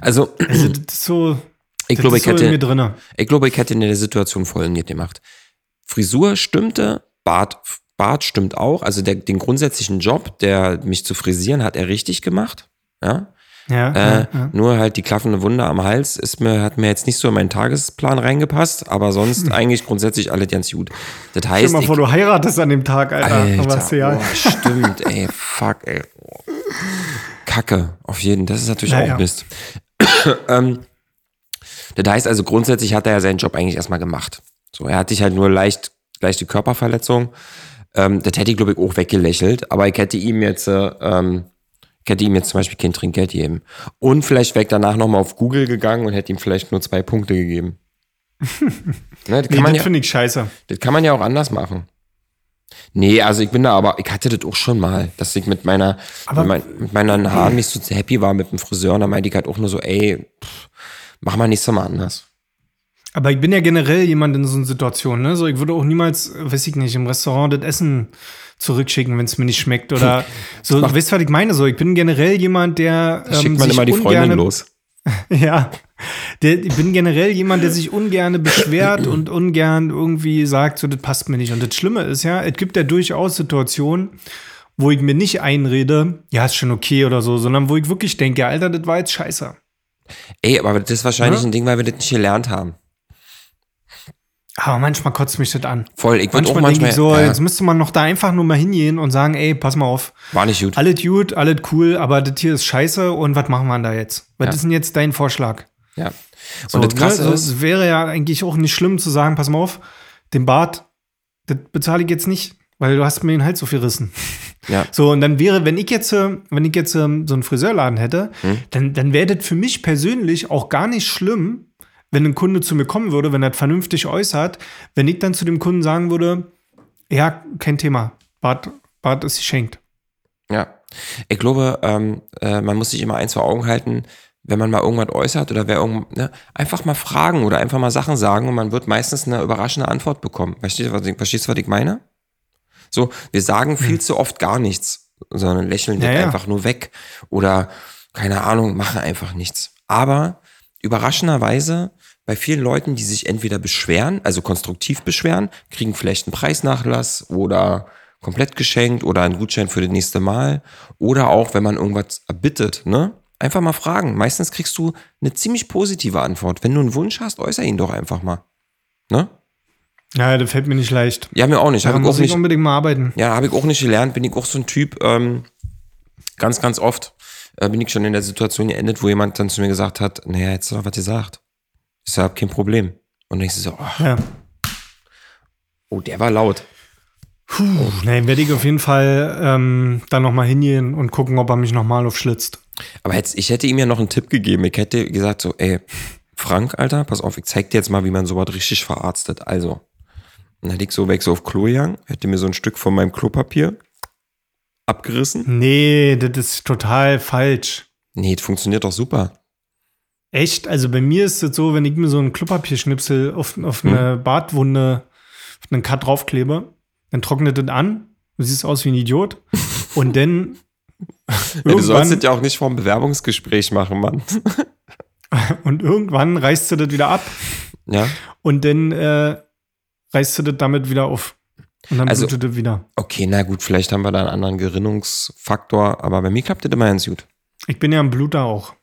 Also, Also das ist so, ich glaube, ich so hätte, ich glaube, ich hätte in der Situation folgendes gemacht. Frisur stimmte, Bart, Bart stimmt auch. Also der, den grundsätzlichen Job, der mich zu frisieren, hat er richtig gemacht. Ja. Ja, Äh, ja, ja. Nur halt die klaffende Wunde am Hals ist mir, hat mir jetzt nicht so in meinen Tagesplan reingepasst, aber sonst eigentlich grundsätzlich alles ganz gut. Das Stell heißt, dir mal vor, du heiratest an dem Tag, Alter. Alter, ja, boah, stimmt, ey, fuck, ey. Kacke, auf jeden, das ist natürlich Ja, auch. Mist. ähm, das heißt also, grundsätzlich hat er ja seinen Job eigentlich erstmal gemacht. So, er hat dich halt nur leicht, leichte Körperverletzung. Ähm, das hätte ich, glaube ich, auch weggelächelt, aber ich hätte ihm jetzt, äh, ähm, hätte ihm jetzt zum Beispiel kein Trinkgeld gegeben. Und vielleicht wäre ich danach nochmal auf Google gegangen und hätte ihm vielleicht nur zwei Punkte gegeben. ne, das, kann nee, man das ja, finde ich scheiße. das kann man ja auch anders machen. Nee, also ich bin da aber, ich hatte das auch schon mal, dass ich mit meiner, Aber- mit, mein, mit meinen Haaren nicht so happy war mit dem Friseur und da meinte ich halt auch nur so, ey, pff, mach mal nächstes Mal anders. Aber ich bin ja generell jemand in so einer Situation, ne? So, ich würde auch niemals, weiß ich nicht, im Restaurant das Essen zurückschicken, wenn es mir nicht schmeckt. Oder so, macht- weißt du, was ich meine? So, ich bin generell jemand, der. Da schickt ähm, man sich immer die Freundin los. Ja. Der, ich bin generell jemand, der sich ungerne beschwert und ungern irgendwie sagt, so, das passt mir nicht. Und das Schlimme ist ja, es gibt ja durchaus Situationen, wo ich mir nicht einrede, ja, ist schon okay oder so, sondern wo ich wirklich denke, Alter, das war jetzt scheiße. Ey, aber das ist wahrscheinlich ja? ein Ding, weil wir das nicht gelernt haben. Aber manchmal kotzt mich das an. Voll, ich manchmal, auch manchmal denke ich so, ja. jetzt müsste man noch da einfach nur mal hingehen und sagen, ey, pass mal auf. War nicht gut. Alles gut, alles cool, aber das hier ist scheiße und was machen wir da jetzt? Was ja. ist denn jetzt dein Vorschlag? Ja. Und so, das Krasse ne, ist, es wäre ja eigentlich auch nicht schlimm zu sagen, pass mal auf, den Bart, das bezahle ich jetzt nicht, weil du hast mir den Hals so viel rissen. Ja. So, und dann wäre, wenn ich jetzt, äh, wenn ich jetzt ähm, so einen Friseurladen hätte, hm? dann, dann wäre das für mich persönlich auch gar nicht schlimm, wenn ein Kunde zu mir kommen würde, wenn er vernünftig äußert, wenn ich dann zu dem Kunden sagen würde, ja, kein Thema, Bart, Bart ist geschenkt. Ja, ich glaube, ähm, äh, man muss sich immer eins vor Augen halten, wenn man mal irgendwas äußert oder wer irgend, ne, einfach mal fragen oder einfach mal Sachen sagen und man wird meistens eine überraschende Antwort bekommen. Verstehst du, was ich, verstehst du, was ich meine? So, wir sagen viel hm. zu oft gar nichts, sondern lächeln ja, ja. einfach nur weg oder keine Ahnung, machen einfach nichts. Aber überraschenderweise bei vielen Leuten, die sich entweder beschweren, also konstruktiv beschweren, kriegen vielleicht einen Preisnachlass oder komplett geschenkt oder einen Gutschein für das nächste Mal oder auch, wenn man irgendwas erbittet, ne? Einfach mal fragen. Meistens kriegst du eine ziemlich positive Antwort. Wenn du einen Wunsch hast, äußere ihn doch einfach mal. Ne? Ja, das fällt mir nicht leicht. Ja, mir auch nicht. Da muss ich nicht, unbedingt mal arbeiten. Ja, habe ich auch nicht gelernt. Bin ich auch so ein Typ, ähm, ganz, ganz oft äh, bin ich schon in der Situation geendet, wo jemand dann zu mir gesagt hat, naja, jetzt doch was gesagt. Ist ja kein Problem. Und dann ich so, oh, ja. oh, der war laut. Puh, nee, werde ich auf jeden Fall ähm, dann nochmal hingehen und gucken, ob er mich nochmal aufschlitzt. Aber jetzt, ich hätte ihm ja noch einen Tipp gegeben. Ich hätte gesagt so, ey, Frank, Alter, pass auf, ich zeig dir jetzt mal, wie man sowas richtig verarztet. Also, dann hätte ich so weg so auf Klo gegangen, hätte mir so ein Stück von meinem Klopapier abgerissen. Nee, das ist total falsch. Nee, das funktioniert doch super. Echt? Also bei mir ist es so, wenn ich mir so einen Klopapierschnipsel auf, auf eine hm. Bartwunde, auf einen Cut draufklebe, dann trocknet das an, du siehst aus wie ein Idiot. Und dann. ja, du sollst das ja auch nicht vor einem Bewerbungsgespräch machen, Mann. und irgendwann reißt du das wieder ab. Ja. Und dann äh, reißt du das damit wieder auf. Und dann also, blutet das wieder. Okay, na gut, vielleicht haben wir da einen anderen Gerinnungsfaktor, aber bei mir klappt das immer ganz gut. Ich bin ja ein Bluter auch.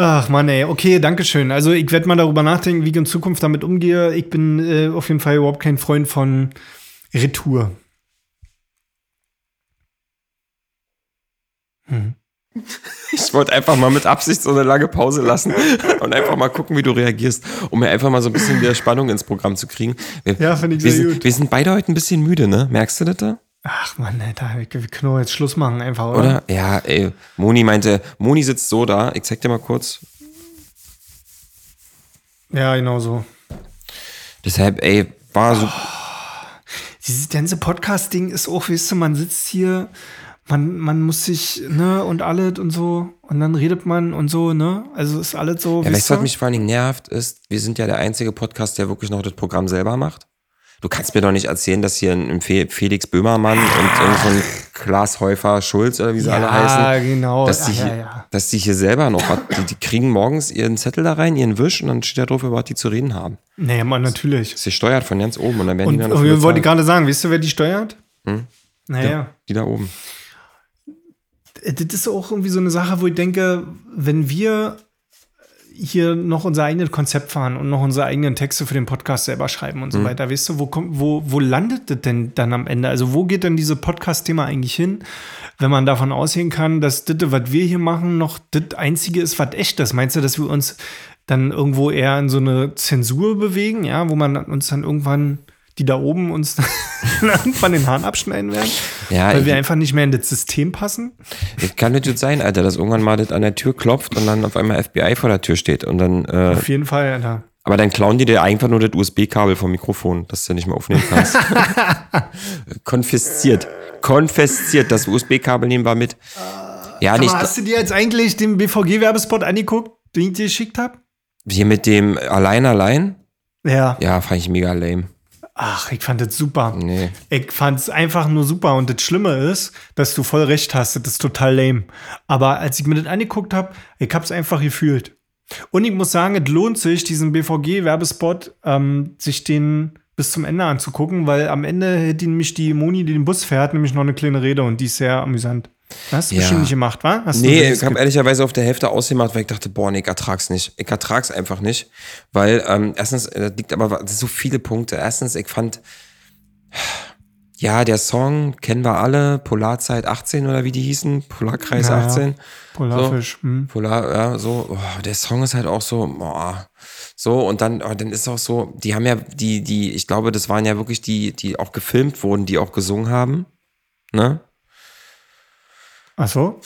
Ach Mann, ey. Okay, danke schön. Also ich werde mal darüber nachdenken, wie ich in Zukunft damit umgehe. Ich bin äh, auf jeden Fall überhaupt kein Freund von Retour. Hm. Ich wollte einfach mal mit Absicht so eine lange Pause lassen und einfach mal gucken, wie du reagierst, um mir einfach mal so ein bisschen wieder Spannung ins Programm zu kriegen. Wir, ja, finde ich sehr wir sind, gut. Wir sind beide heute ein bisschen müde, ne? Merkst du das da? Ach man, Alter, wir können jetzt Schluss machen einfach, oder? Oder? Ja, ey. Moni meinte, Moni sitzt so da. Ich zeig dir mal kurz. Ja, genau so. Deshalb, ey, war so. Oh, dieses ganze Podcast-Ding ist auch, weißt du, man sitzt hier, man, man muss sich, ne, und alles und so, und dann redet man und so, ne? Also ist alles so. Ja, weißt du, was mich vor allen Dingen nervt, ist, wir sind ja der einzige Podcast, der wirklich noch das Programm selber macht. Du kannst mir doch nicht erzählen, dass hier ein Felix Böhmermann und irgend so ein Klaas Häufer Schulz oder wie sie ja, alle heißen, genau. dass, die ja, hier, ja, dass die hier selber noch was, die, die, kriegen morgens ihren Zettel da rein, ihren Wisch und dann steht da drauf, über was die zu reden haben. Naja, man, natürlich. Das ist steuert von ganz oben und dann werden und, die dann noch Ich wollte gerade sagen, weißt du, wer die steuert? Hm? Naja. Die, die da oben. Das ist auch irgendwie so eine Sache, wo ich denke, wenn wir hier noch unser eigenes Konzept fahren und noch unsere eigenen Texte für den Podcast selber schreiben und so mhm. weiter. Weißt du, wo, kommt, wo, wo landet das denn dann am Ende? Also, wo geht denn diese Podcast-Thema eigentlich hin, wenn man davon ausgehen kann, dass das, was wir hier machen, noch das Einzige ist, was echt ist? Meinst du, dass wir uns dann irgendwo eher in so eine Zensur bewegen, ja, wo man uns dann irgendwann die da oben uns irgendwann den Haaren abschneiden werden? Ja, weil wir einfach nicht mehr in das System passen? Kann natürlich sein, Alter, dass irgendwann mal das an der Tür klopft und dann auf einmal FBI vor der Tür steht und dann. Äh, auf jeden Fall, Alter. Aber dann klauen die dir einfach nur das USB-Kabel vom Mikrofon, dass du nicht mehr aufnehmen kannst. Konfisziert. Konfisziert. Das USB-Kabel nehmen wir mit. Ja, Aber nicht. Hast du dir jetzt eigentlich den BVG-Werbespot angeguckt, den ich dir geschickt habe? Hier mit dem Allein, allein? Ja. Ja, fand ich mega lame. Ach, ich fand das super. Nee. Ich fand es einfach nur super. Und das Schlimme ist, dass du voll recht hast. Das ist total lame. Aber als ich mir das angeguckt habe, ich habe es einfach gefühlt. Und ich muss sagen, es lohnt sich, diesen BVG-Werbespot, ähm, sich den bis zum Ende anzugucken, weil am Ende hätte nämlich die Moni, die den Bus fährt, nämlich noch eine kleine Rede und die ist sehr amüsant. Hast du ja. bestimmt nicht gemacht, wa? Hast nee, ich habe ehrlicherweise auf der Hälfte ausgemacht, weil ich dachte, boah, nee, ich ertrag's nicht. Ich ertrag's einfach nicht. Weil, ähm, erstens, äh, liegt aber so viele Punkte. Erstens, ich fand, ja, der Song kennen wir alle, Polarzeit 18 oder wie die hießen, Polarkreis ja, 18. Polarfisch. So, hm. Polar, ja, so, oh, der Song ist halt auch so, boah, so, und dann, oh, dann ist auch so, die haben ja, die, die, ich glaube, das waren ja wirklich die, die auch gefilmt wurden, die auch gesungen haben, ne? Ach so?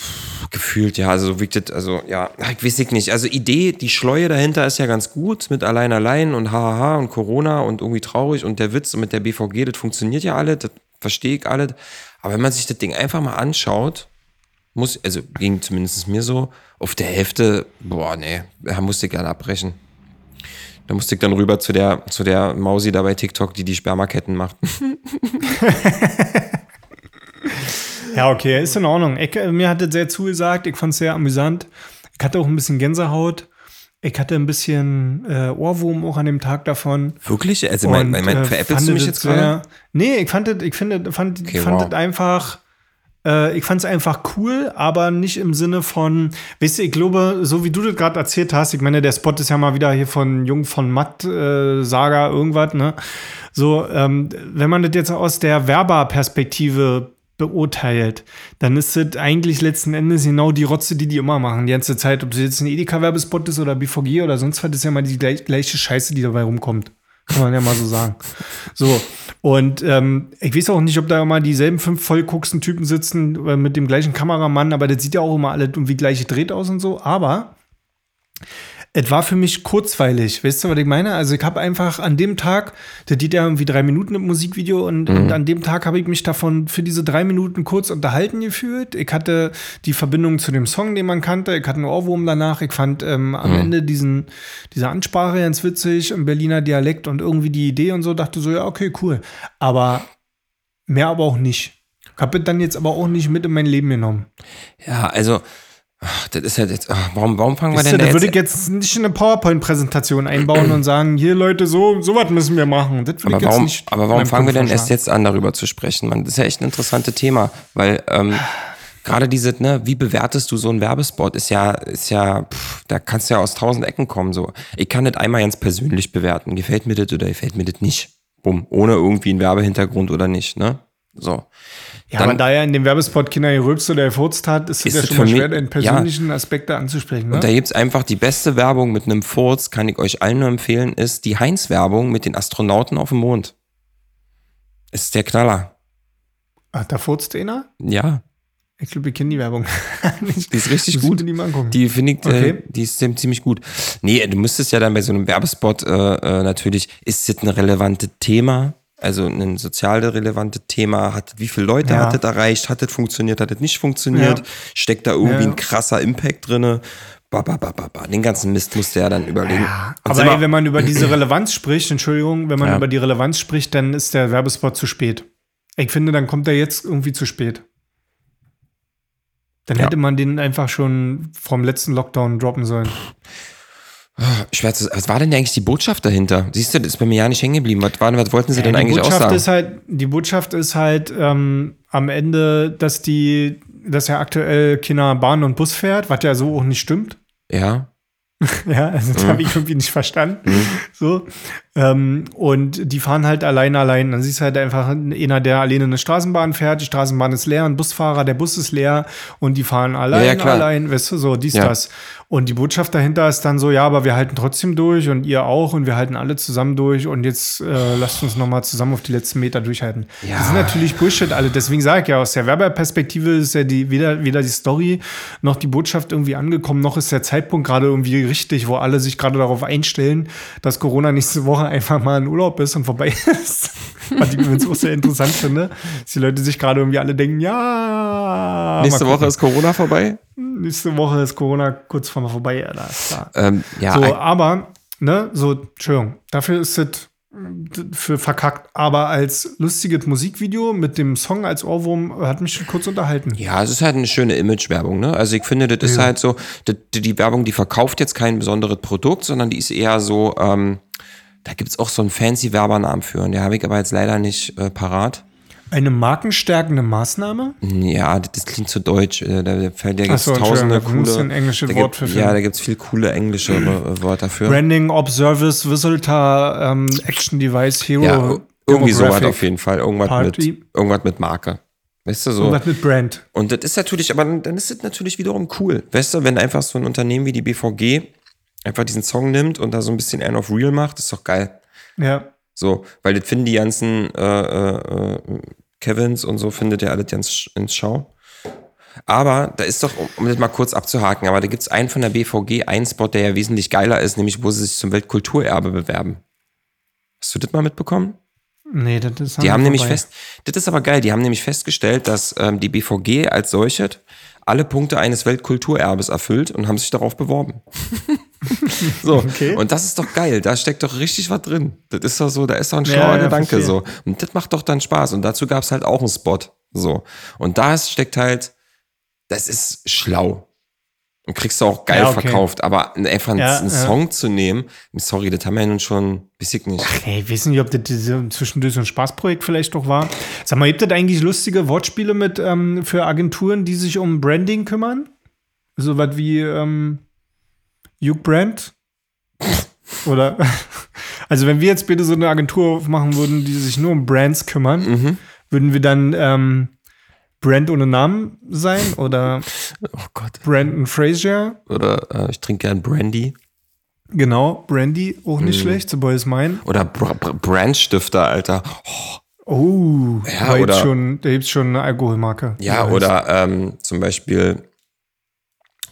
Gefühlt, ja, also wirkt das, also ja, ich weiß ich nicht. Also Idee, die Schleue dahinter ist ja ganz gut mit allein allein und hahaha und Corona und irgendwie traurig und der Witz mit der BVG, das funktioniert ja alles, das verstehe ich alles. Aber wenn man sich das Ding einfach mal anschaut, muss, also ging zumindest mir so, auf der Hälfte, boah, nee, da musste ich gerne abbrechen. Da musste ich dann rüber zu der, zu der Mausi da bei TikTok, die die Spermaketten macht. Ja, okay, ist in Ordnung. Ich, äh, mir hat das sehr zugesagt. Ich fand es sehr amüsant. Ich hatte auch ein bisschen Gänsehaut. Ich hatte ein bisschen äh, Ohrwurm auch an dem Tag davon. Wirklich? Also, mein, mein, mein, äh, veräppelst du mich jetzt gerade? Nee, ich fand das, ich finde, fand, okay, fand wow. das einfach, äh, ich fand es einfach cool, aber nicht im Sinne von, weißt du, ich glaube, so wie du das gerade erzählt hast, ich meine, der Spot ist ja mal wieder hier von Jung von Matt, äh, Saga, irgendwas, ne? So, ähm, wenn man das jetzt aus der Werberperspektive beurteilt, dann ist das eigentlich letzten Endes genau die Rotze, die die immer machen, die ganze Zeit. Ob das jetzt ein Edeka-Werbespot ist oder BVG oder sonst was, ist ja mal die gleiche Scheiße, die dabei rumkommt. Kann man ja mal so sagen. So. Und ähm, ich weiß auch nicht, ob da immer dieselben fünf vollgucksten Typen sitzen äh, mit dem gleichen Kameramann, aber das sieht ja auch immer alle irgendwie gleich gedreht aus und so. Aber es war für mich kurzweilig. Weißt du, was ich meine? Also ich habe einfach an dem Tag, der geht ja irgendwie drei Minuten im Musikvideo und, mhm. und an dem Tag habe ich mich davon für diese drei Minuten kurz unterhalten gefühlt. Ich hatte die Verbindung zu dem Song, den man kannte. Ich hatte einen Ohrwurm danach. Ich fand ähm, am mhm. Ende diesen, diese Ansprache ganz witzig im Berliner Dialekt und irgendwie die Idee und so. Dachte so, ja, okay, cool. Aber mehr aber auch nicht. Ich habe dann jetzt aber auch nicht mit in mein Leben genommen. Ja, also Ach, das ist ja jetzt, ach, warum, warum fangen wir denn da Da würde ich jetzt nicht eine PowerPoint-Präsentation einbauen und sagen, hier Leute, so, so was müssen wir machen. Das aber, warum, aber warum fangen wir denn erst jetzt an, darüber zu sprechen? Man, das ist ja echt ein interessantes Thema, weil ähm, gerade diese, ne, wie bewertest du so einen Werbespot, ist ja, ist ja, pff, da kannst du ja aus tausend Ecken kommen. So, ich kann das einmal ganz persönlich bewerten. Gefällt mir das oder gefällt mir das nicht? Bumm, ohne irgendwie einen Werbehintergrund oder nicht, ne? So. Ja, dann, aber da er in dem Werbespot Kinder gerülpst oder gefurzt hat, ist es ja schon mal schwer, den persönlichen ja. Aspekte anzusprechen. Ne? Und da gibt es einfach die beste Werbung mit einem Furz, kann ich euch allen nur empfehlen, ist die Heinz-Werbung mit den Astronauten auf dem Mond. Ist der Knaller. Ach, da furzt einer? Ja. Ich glaube, ich kenne die Werbung. die ist richtig gut. Die, die finde ich, äh, okay. äh, die ist ziemlich gut. Nee, du müsstest ja dann bei so einem Werbespot äh, äh, natürlich, ist das ein relevantes Thema? Also ein sozial relevantes Thema hat, wie viele Leute ja. hat das erreicht, hat das funktioniert, hat das nicht funktioniert, ja. steckt da irgendwie ja. ein krasser Impact drin. Ba, ba, ba, ba, ba. Den ganzen Mist musste er dann überlegen. Ja, aber ey, wenn man über diese Relevanz spricht, Entschuldigung, wenn man über die Relevanz spricht, dann ist der Werbespot zu spät. Ich finde, dann kommt er jetzt irgendwie zu spät. Dann hätte man den einfach schon vom letzten Lockdown droppen sollen. Schwer zu Was war denn eigentlich die Botschaft dahinter? Siehst du, das ist bei mir ja nicht hängen geblieben. Was, war, was wollten sie ja, denn eigentlich Botschaft aussagen? Ist halt, die Botschaft ist halt ähm, am Ende, dass die, dass ja aktuell Kinder Bahn und Bus fährt, was ja so auch nicht stimmt. Ja. ja, also das mhm. habe ich irgendwie nicht verstanden. Mhm. So. Ähm, und die fahren halt allein, allein. Dann siehst du halt einfach einer, der alleine eine Straßenbahn fährt. Die Straßenbahn ist leer, ein Busfahrer, der Bus ist leer und die fahren allein, ja, allein, weißt du, so, dies, ja. das. Und die Botschaft dahinter ist dann so, ja, aber wir halten trotzdem durch und ihr auch und wir halten alle zusammen durch und jetzt äh, lasst uns nochmal zusammen auf die letzten Meter durchhalten. Ja. Das ist natürlich Bullshit alle. Deswegen sage ich ja, aus der Werbeperspektive ist ja die, weder, weder die Story noch die Botschaft irgendwie angekommen, noch ist der Zeitpunkt gerade irgendwie richtig, wo alle sich gerade darauf einstellen, dass Corona nächste Woche einfach mal in Urlaub ist und vorbei ist. Was ich übrigens auch sehr interessant finde, dass die Leute sich gerade irgendwie alle denken, ja. Nächste Woche ist Corona vorbei? Nächste Woche ist Corona kurz vor vorbei, ja, da ist klar. Ähm, ja, so, aber, ne, so, Entschuldigung, dafür ist es für verkackt, aber als lustiges Musikvideo mit dem Song als Ohrwurm hat mich kurz unterhalten. Ja, es ist halt eine schöne Imagewerbung, ne? Also ich finde, das ist halt so, die, die, Werbung, die verkauft jetzt kein besonderes Produkt, sondern die ist eher so, ähm, Da gibt's auch so einen fancy Werbernamen für. Und den habe ich aber jetzt leider nicht äh, parat. Eine markenstärkende Maßnahme? Ja, das, klingt zu deutsch. Äh, Da, da, da gibt es so, tausende coole. ein englisches da Wort gibt, für finden. Ja, da gibt's viel coole englische äh, Wörter für. Branding, Observice, Visitor, ähm, Action Device, Hero. ja, ir- irgendwie sowas auf jeden Fall. Irgendwas Party. mit, irgendwas mit Marke. Weißt du so? Irgendwas mit Brand. Und das ist natürlich, aber dann, dann ist es natürlich wiederum cool. Weißt du, wenn einfach so ein Unternehmen wie die BVG einfach diesen Song nimmt und da so ein bisschen einen auf Real macht, ist doch geil. Ja. So, weil das finden die ganzen äh, äh, Kevins und so, findet ja alles ganz ins Schau. Aber da ist doch, um, das mal kurz abzuhaken, aber da gibt es einen von der BVG, einen Spot, der ja wesentlich geiler ist, nämlich wo sie sich zum Weltkulturerbe bewerben. Hast du das mal mitbekommen? Nee, das ist Die haben nämlich fest, das ist aber geil, die haben nämlich festgestellt, dass ähm, die BVG als solche alle Punkte eines Weltkulturerbes erfüllt und haben sich darauf beworben. so, Okay. und das ist doch geil, da steckt doch richtig was drin. Das ist doch so, da ist doch ein Ja, schlauer ja, Gedanke verstehe. so. Und das macht doch dann Spaß. Und dazu gab es halt auch einen Spot. So. Und da steckt halt, das ist schlau. Und kriegst du auch geil Ja, okay. verkauft. Aber einfach einen, Ja, einen ja. Song zu nehmen, sorry, das haben wir ja nun schon, weiß ich nicht. Hey, ich weiß nicht, ob das zwischendurch so ein Spaßprojekt vielleicht doch war. Sag mal, gibt es eigentlich lustige Wortspiele mit ähm, für Agenturen, die sich um Branding kümmern? So was wie ähm, Hugh Brand? Oder also wenn wir jetzt bitte so eine Agentur aufmachen würden, die sich nur um Brands kümmern, Mhm. würden wir dann ähm, Brand ohne Namen sein oder Oh Gott. Brandon Frazier? Oder äh, ich trinke gern Brandy. Genau, Brandy, auch nicht Mhm. schlecht, The Boy is Mine. Oder Br Br Brandstifter, Alter. Oh, Ja, da gibt's oder- schon, da gibt's schon eine Alkoholmarke. Ja, oder ähm, zum Beispiel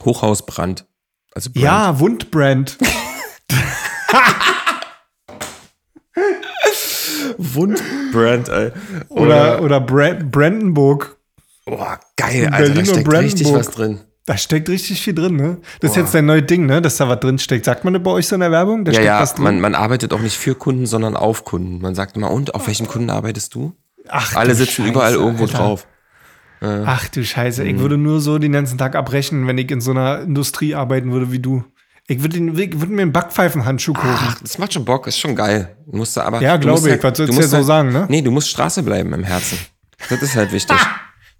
Hochhausbrand. Also Brand. Ja, Wundbrand. Wundbrand, ey. Oder, oder Bra Brandenburg. Boah, geil, Alter, Berlin da steckt richtig was drin. Da steckt richtig viel drin, ne? Das ist jetzt dein neues Ding, ne? Dass da was drin steckt. Sagt man das bei euch so in der Werbung? Da Ja, ja, man, man arbeitet auch nicht für Kunden, sondern auf Kunden. Man sagt immer, und auf welchem Kunden arbeitest du? Ach, Alle sitzen Scheiße, überall irgendwo Alter. drauf. Ach du Scheiße, Mhm. ich würde nur so den ganzen Tag abbrechen, wenn ich in so einer Industrie arbeiten würde wie du. Ich würde, würde mir einen Backpfeifenhandschuh kaufen. Ach, das macht schon Bock, ist schon geil. Du musst da aber. Ja, du glaube ich. Halt, Was sollst du du ja musst so halt, sagen, ne? Nee, du musst Straße bleiben im Herzen. Das ist halt wichtig.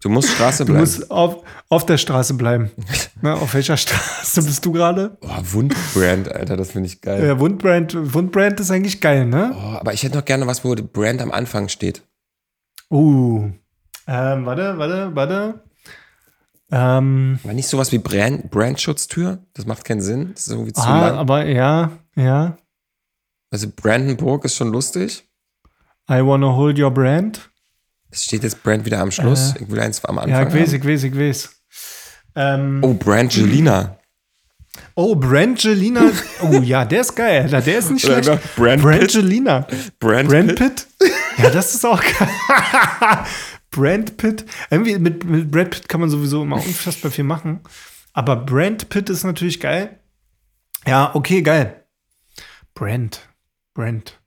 Du musst Straße Du bleiben. musst auf, auf der Straße bleiben. Na, auf welcher Straße bist du gerade? Boah, Wundbrand, Alter, das finde ich geil. Ja, Wundbrand, Wundbrand ist eigentlich geil, ne? Oh, aber ich hätte noch gerne was, wo Brand am Anfang steht. Uh. Ähm, warte, warte, warte. Ähm, War nicht sowas wie Brand, Brandschutztür? Das macht keinen Sinn. Das ist irgendwie zu ah, lang. aber ja, ja. Also Brandenburg ist schon lustig. I wanna hold your brand. Es steht jetzt Brand wieder am Schluss. Äh. ich will eins am Anfang. Ja, ich weiß, ich weiß, ich weiß. Ähm, Oh, Brangelina. oh, Brangelina. Oh ja, der ist geil. Der ist nicht schlecht. Brand Brangelina. Brand, Brand Pitt. Pitt? Ja, das ist auch geil. Brand Pitt. Irgendwie mit, mit Brad Pitt kann man sowieso immer unfassbar viel machen. Aber Brand Pitt ist natürlich geil. Ja, okay, geil. Brand. Brand.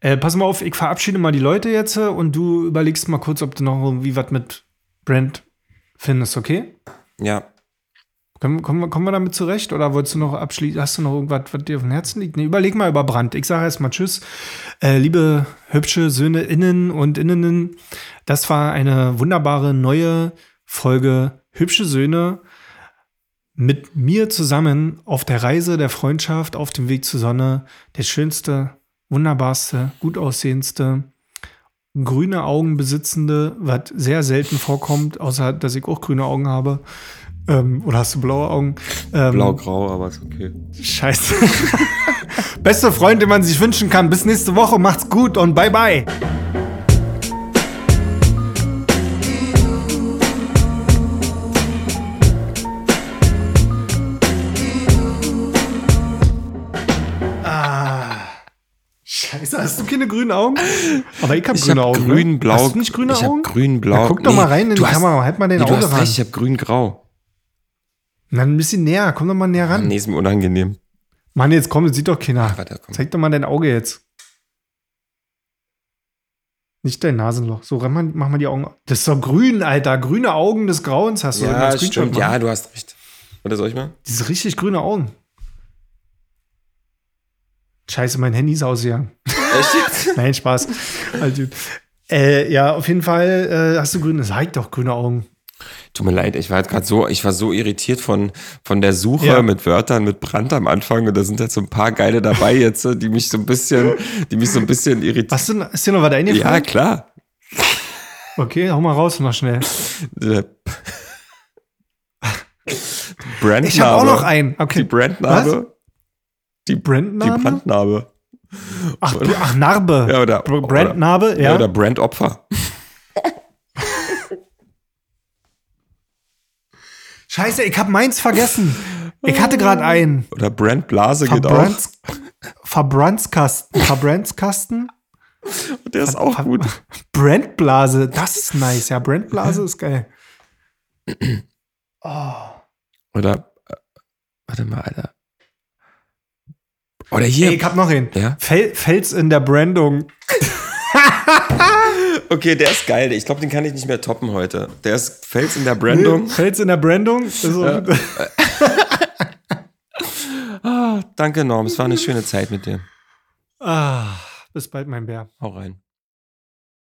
Äh, pass mal auf, ich verabschiede mal die Leute jetzt und du überlegst mal kurz, ob du noch irgendwie was mit Brand findest, okay? Ja. Kommen, kommen, wir- damit zurecht? Oder wolltest du noch abschließen? Hast du noch irgendwas, was dir auf dem Herzen liegt? Nee, überleg mal über Brand. Ich sage erstmal Tschüss. Äh, liebe hübsche Söhne innen und Innenen, das war eine wunderbare neue Folge Hübsche Söhne mit mir zusammen auf der Reise der Freundschaft auf dem Weg zur Sonne. Der schönste, wunderbarste, gut aussehendste, grüne Augen besitzende, was sehr selten vorkommt, außer dass ich auch grüne Augen habe. Ähm, oder hast du blaue Augen? Ähm, Blau-grau, aber ist okay. Scheiße. Beste Freund, den man sich wünschen kann. Bis nächste Woche. Macht's gut und bye bye. Ah. Scheiße, hast du keine grünen Augen? Aber ich hab Ich grüne habe Augen. ne? grün-blau. Hast du nicht grüne ich Augen? habe grün-blau. Ja, guck doch mal rein in die hast- Kamera. Halt mal den nee, du Auge hast ran. recht, ich habe grün-grau. Na, ein bisschen näher. Komm doch mal näher ran. Nee, ist mir unangenehm. Mann, jetzt komm, das sieht doch keiner. Warte, komm. Zeig doch mal dein Auge jetzt. Nicht dein Nasenloch. So, mal, mach mal die Augen. Das ist doch grün, Alter. Grüne Augen des Grauens hast du. Ja, stimmt. machen? Ja, du hast recht. Oder soll ich mal? Diese richtig grüne Augen. Scheiße, mein Handy ist ausgegangen. Echt? Nein, Spaß. Also, äh, ja, auf jeden Fall äh, hast du grüne, sag doch grüne Augen. Tut mir leid, ich war gerade so, ich war so irritiert von, von der Suche Ja. mit Wörtern mit Brand am Anfang und da sind jetzt so ein paar geile dabei jetzt, die mich so ein bisschen, die mich so ein bisschen irritieren. Was denn, ist dir noch was Ja, eingefallen? klar. Okay, hau mal raus noch schnell. Der Brandnarbe. Ich habe auch noch einen. Die Okay. Brandnarbe. Die, die Brandname? Brandnarbe. Ach, ach, Narbe. Ja, oder, Br- Brandnarbe, ja. ja. Oder Brandopfer. Scheiße, ich hab meins vergessen. Ich hatte gerade einen. Oder Brandblase geht auch. Verbrands Verbrandskasten. Verbrandskasten? Der ist auch gut. Brandblase, das ist nice. Ja, Brandblase ist geil. Oder, äh, warte mal, Alter. Oder hier. Ey, ich hab noch einen. Ja? Fel Fels in der Brandung. Okay, der ist geil. Ich glaube, den kann ich nicht mehr toppen heute. Der ist Fels in der Brandung. Fels in der Brandung. Also, Ah, danke, Norm. Es war eine schöne Zeit mit dir. ah, bis bald, mein Bär. Hau rein.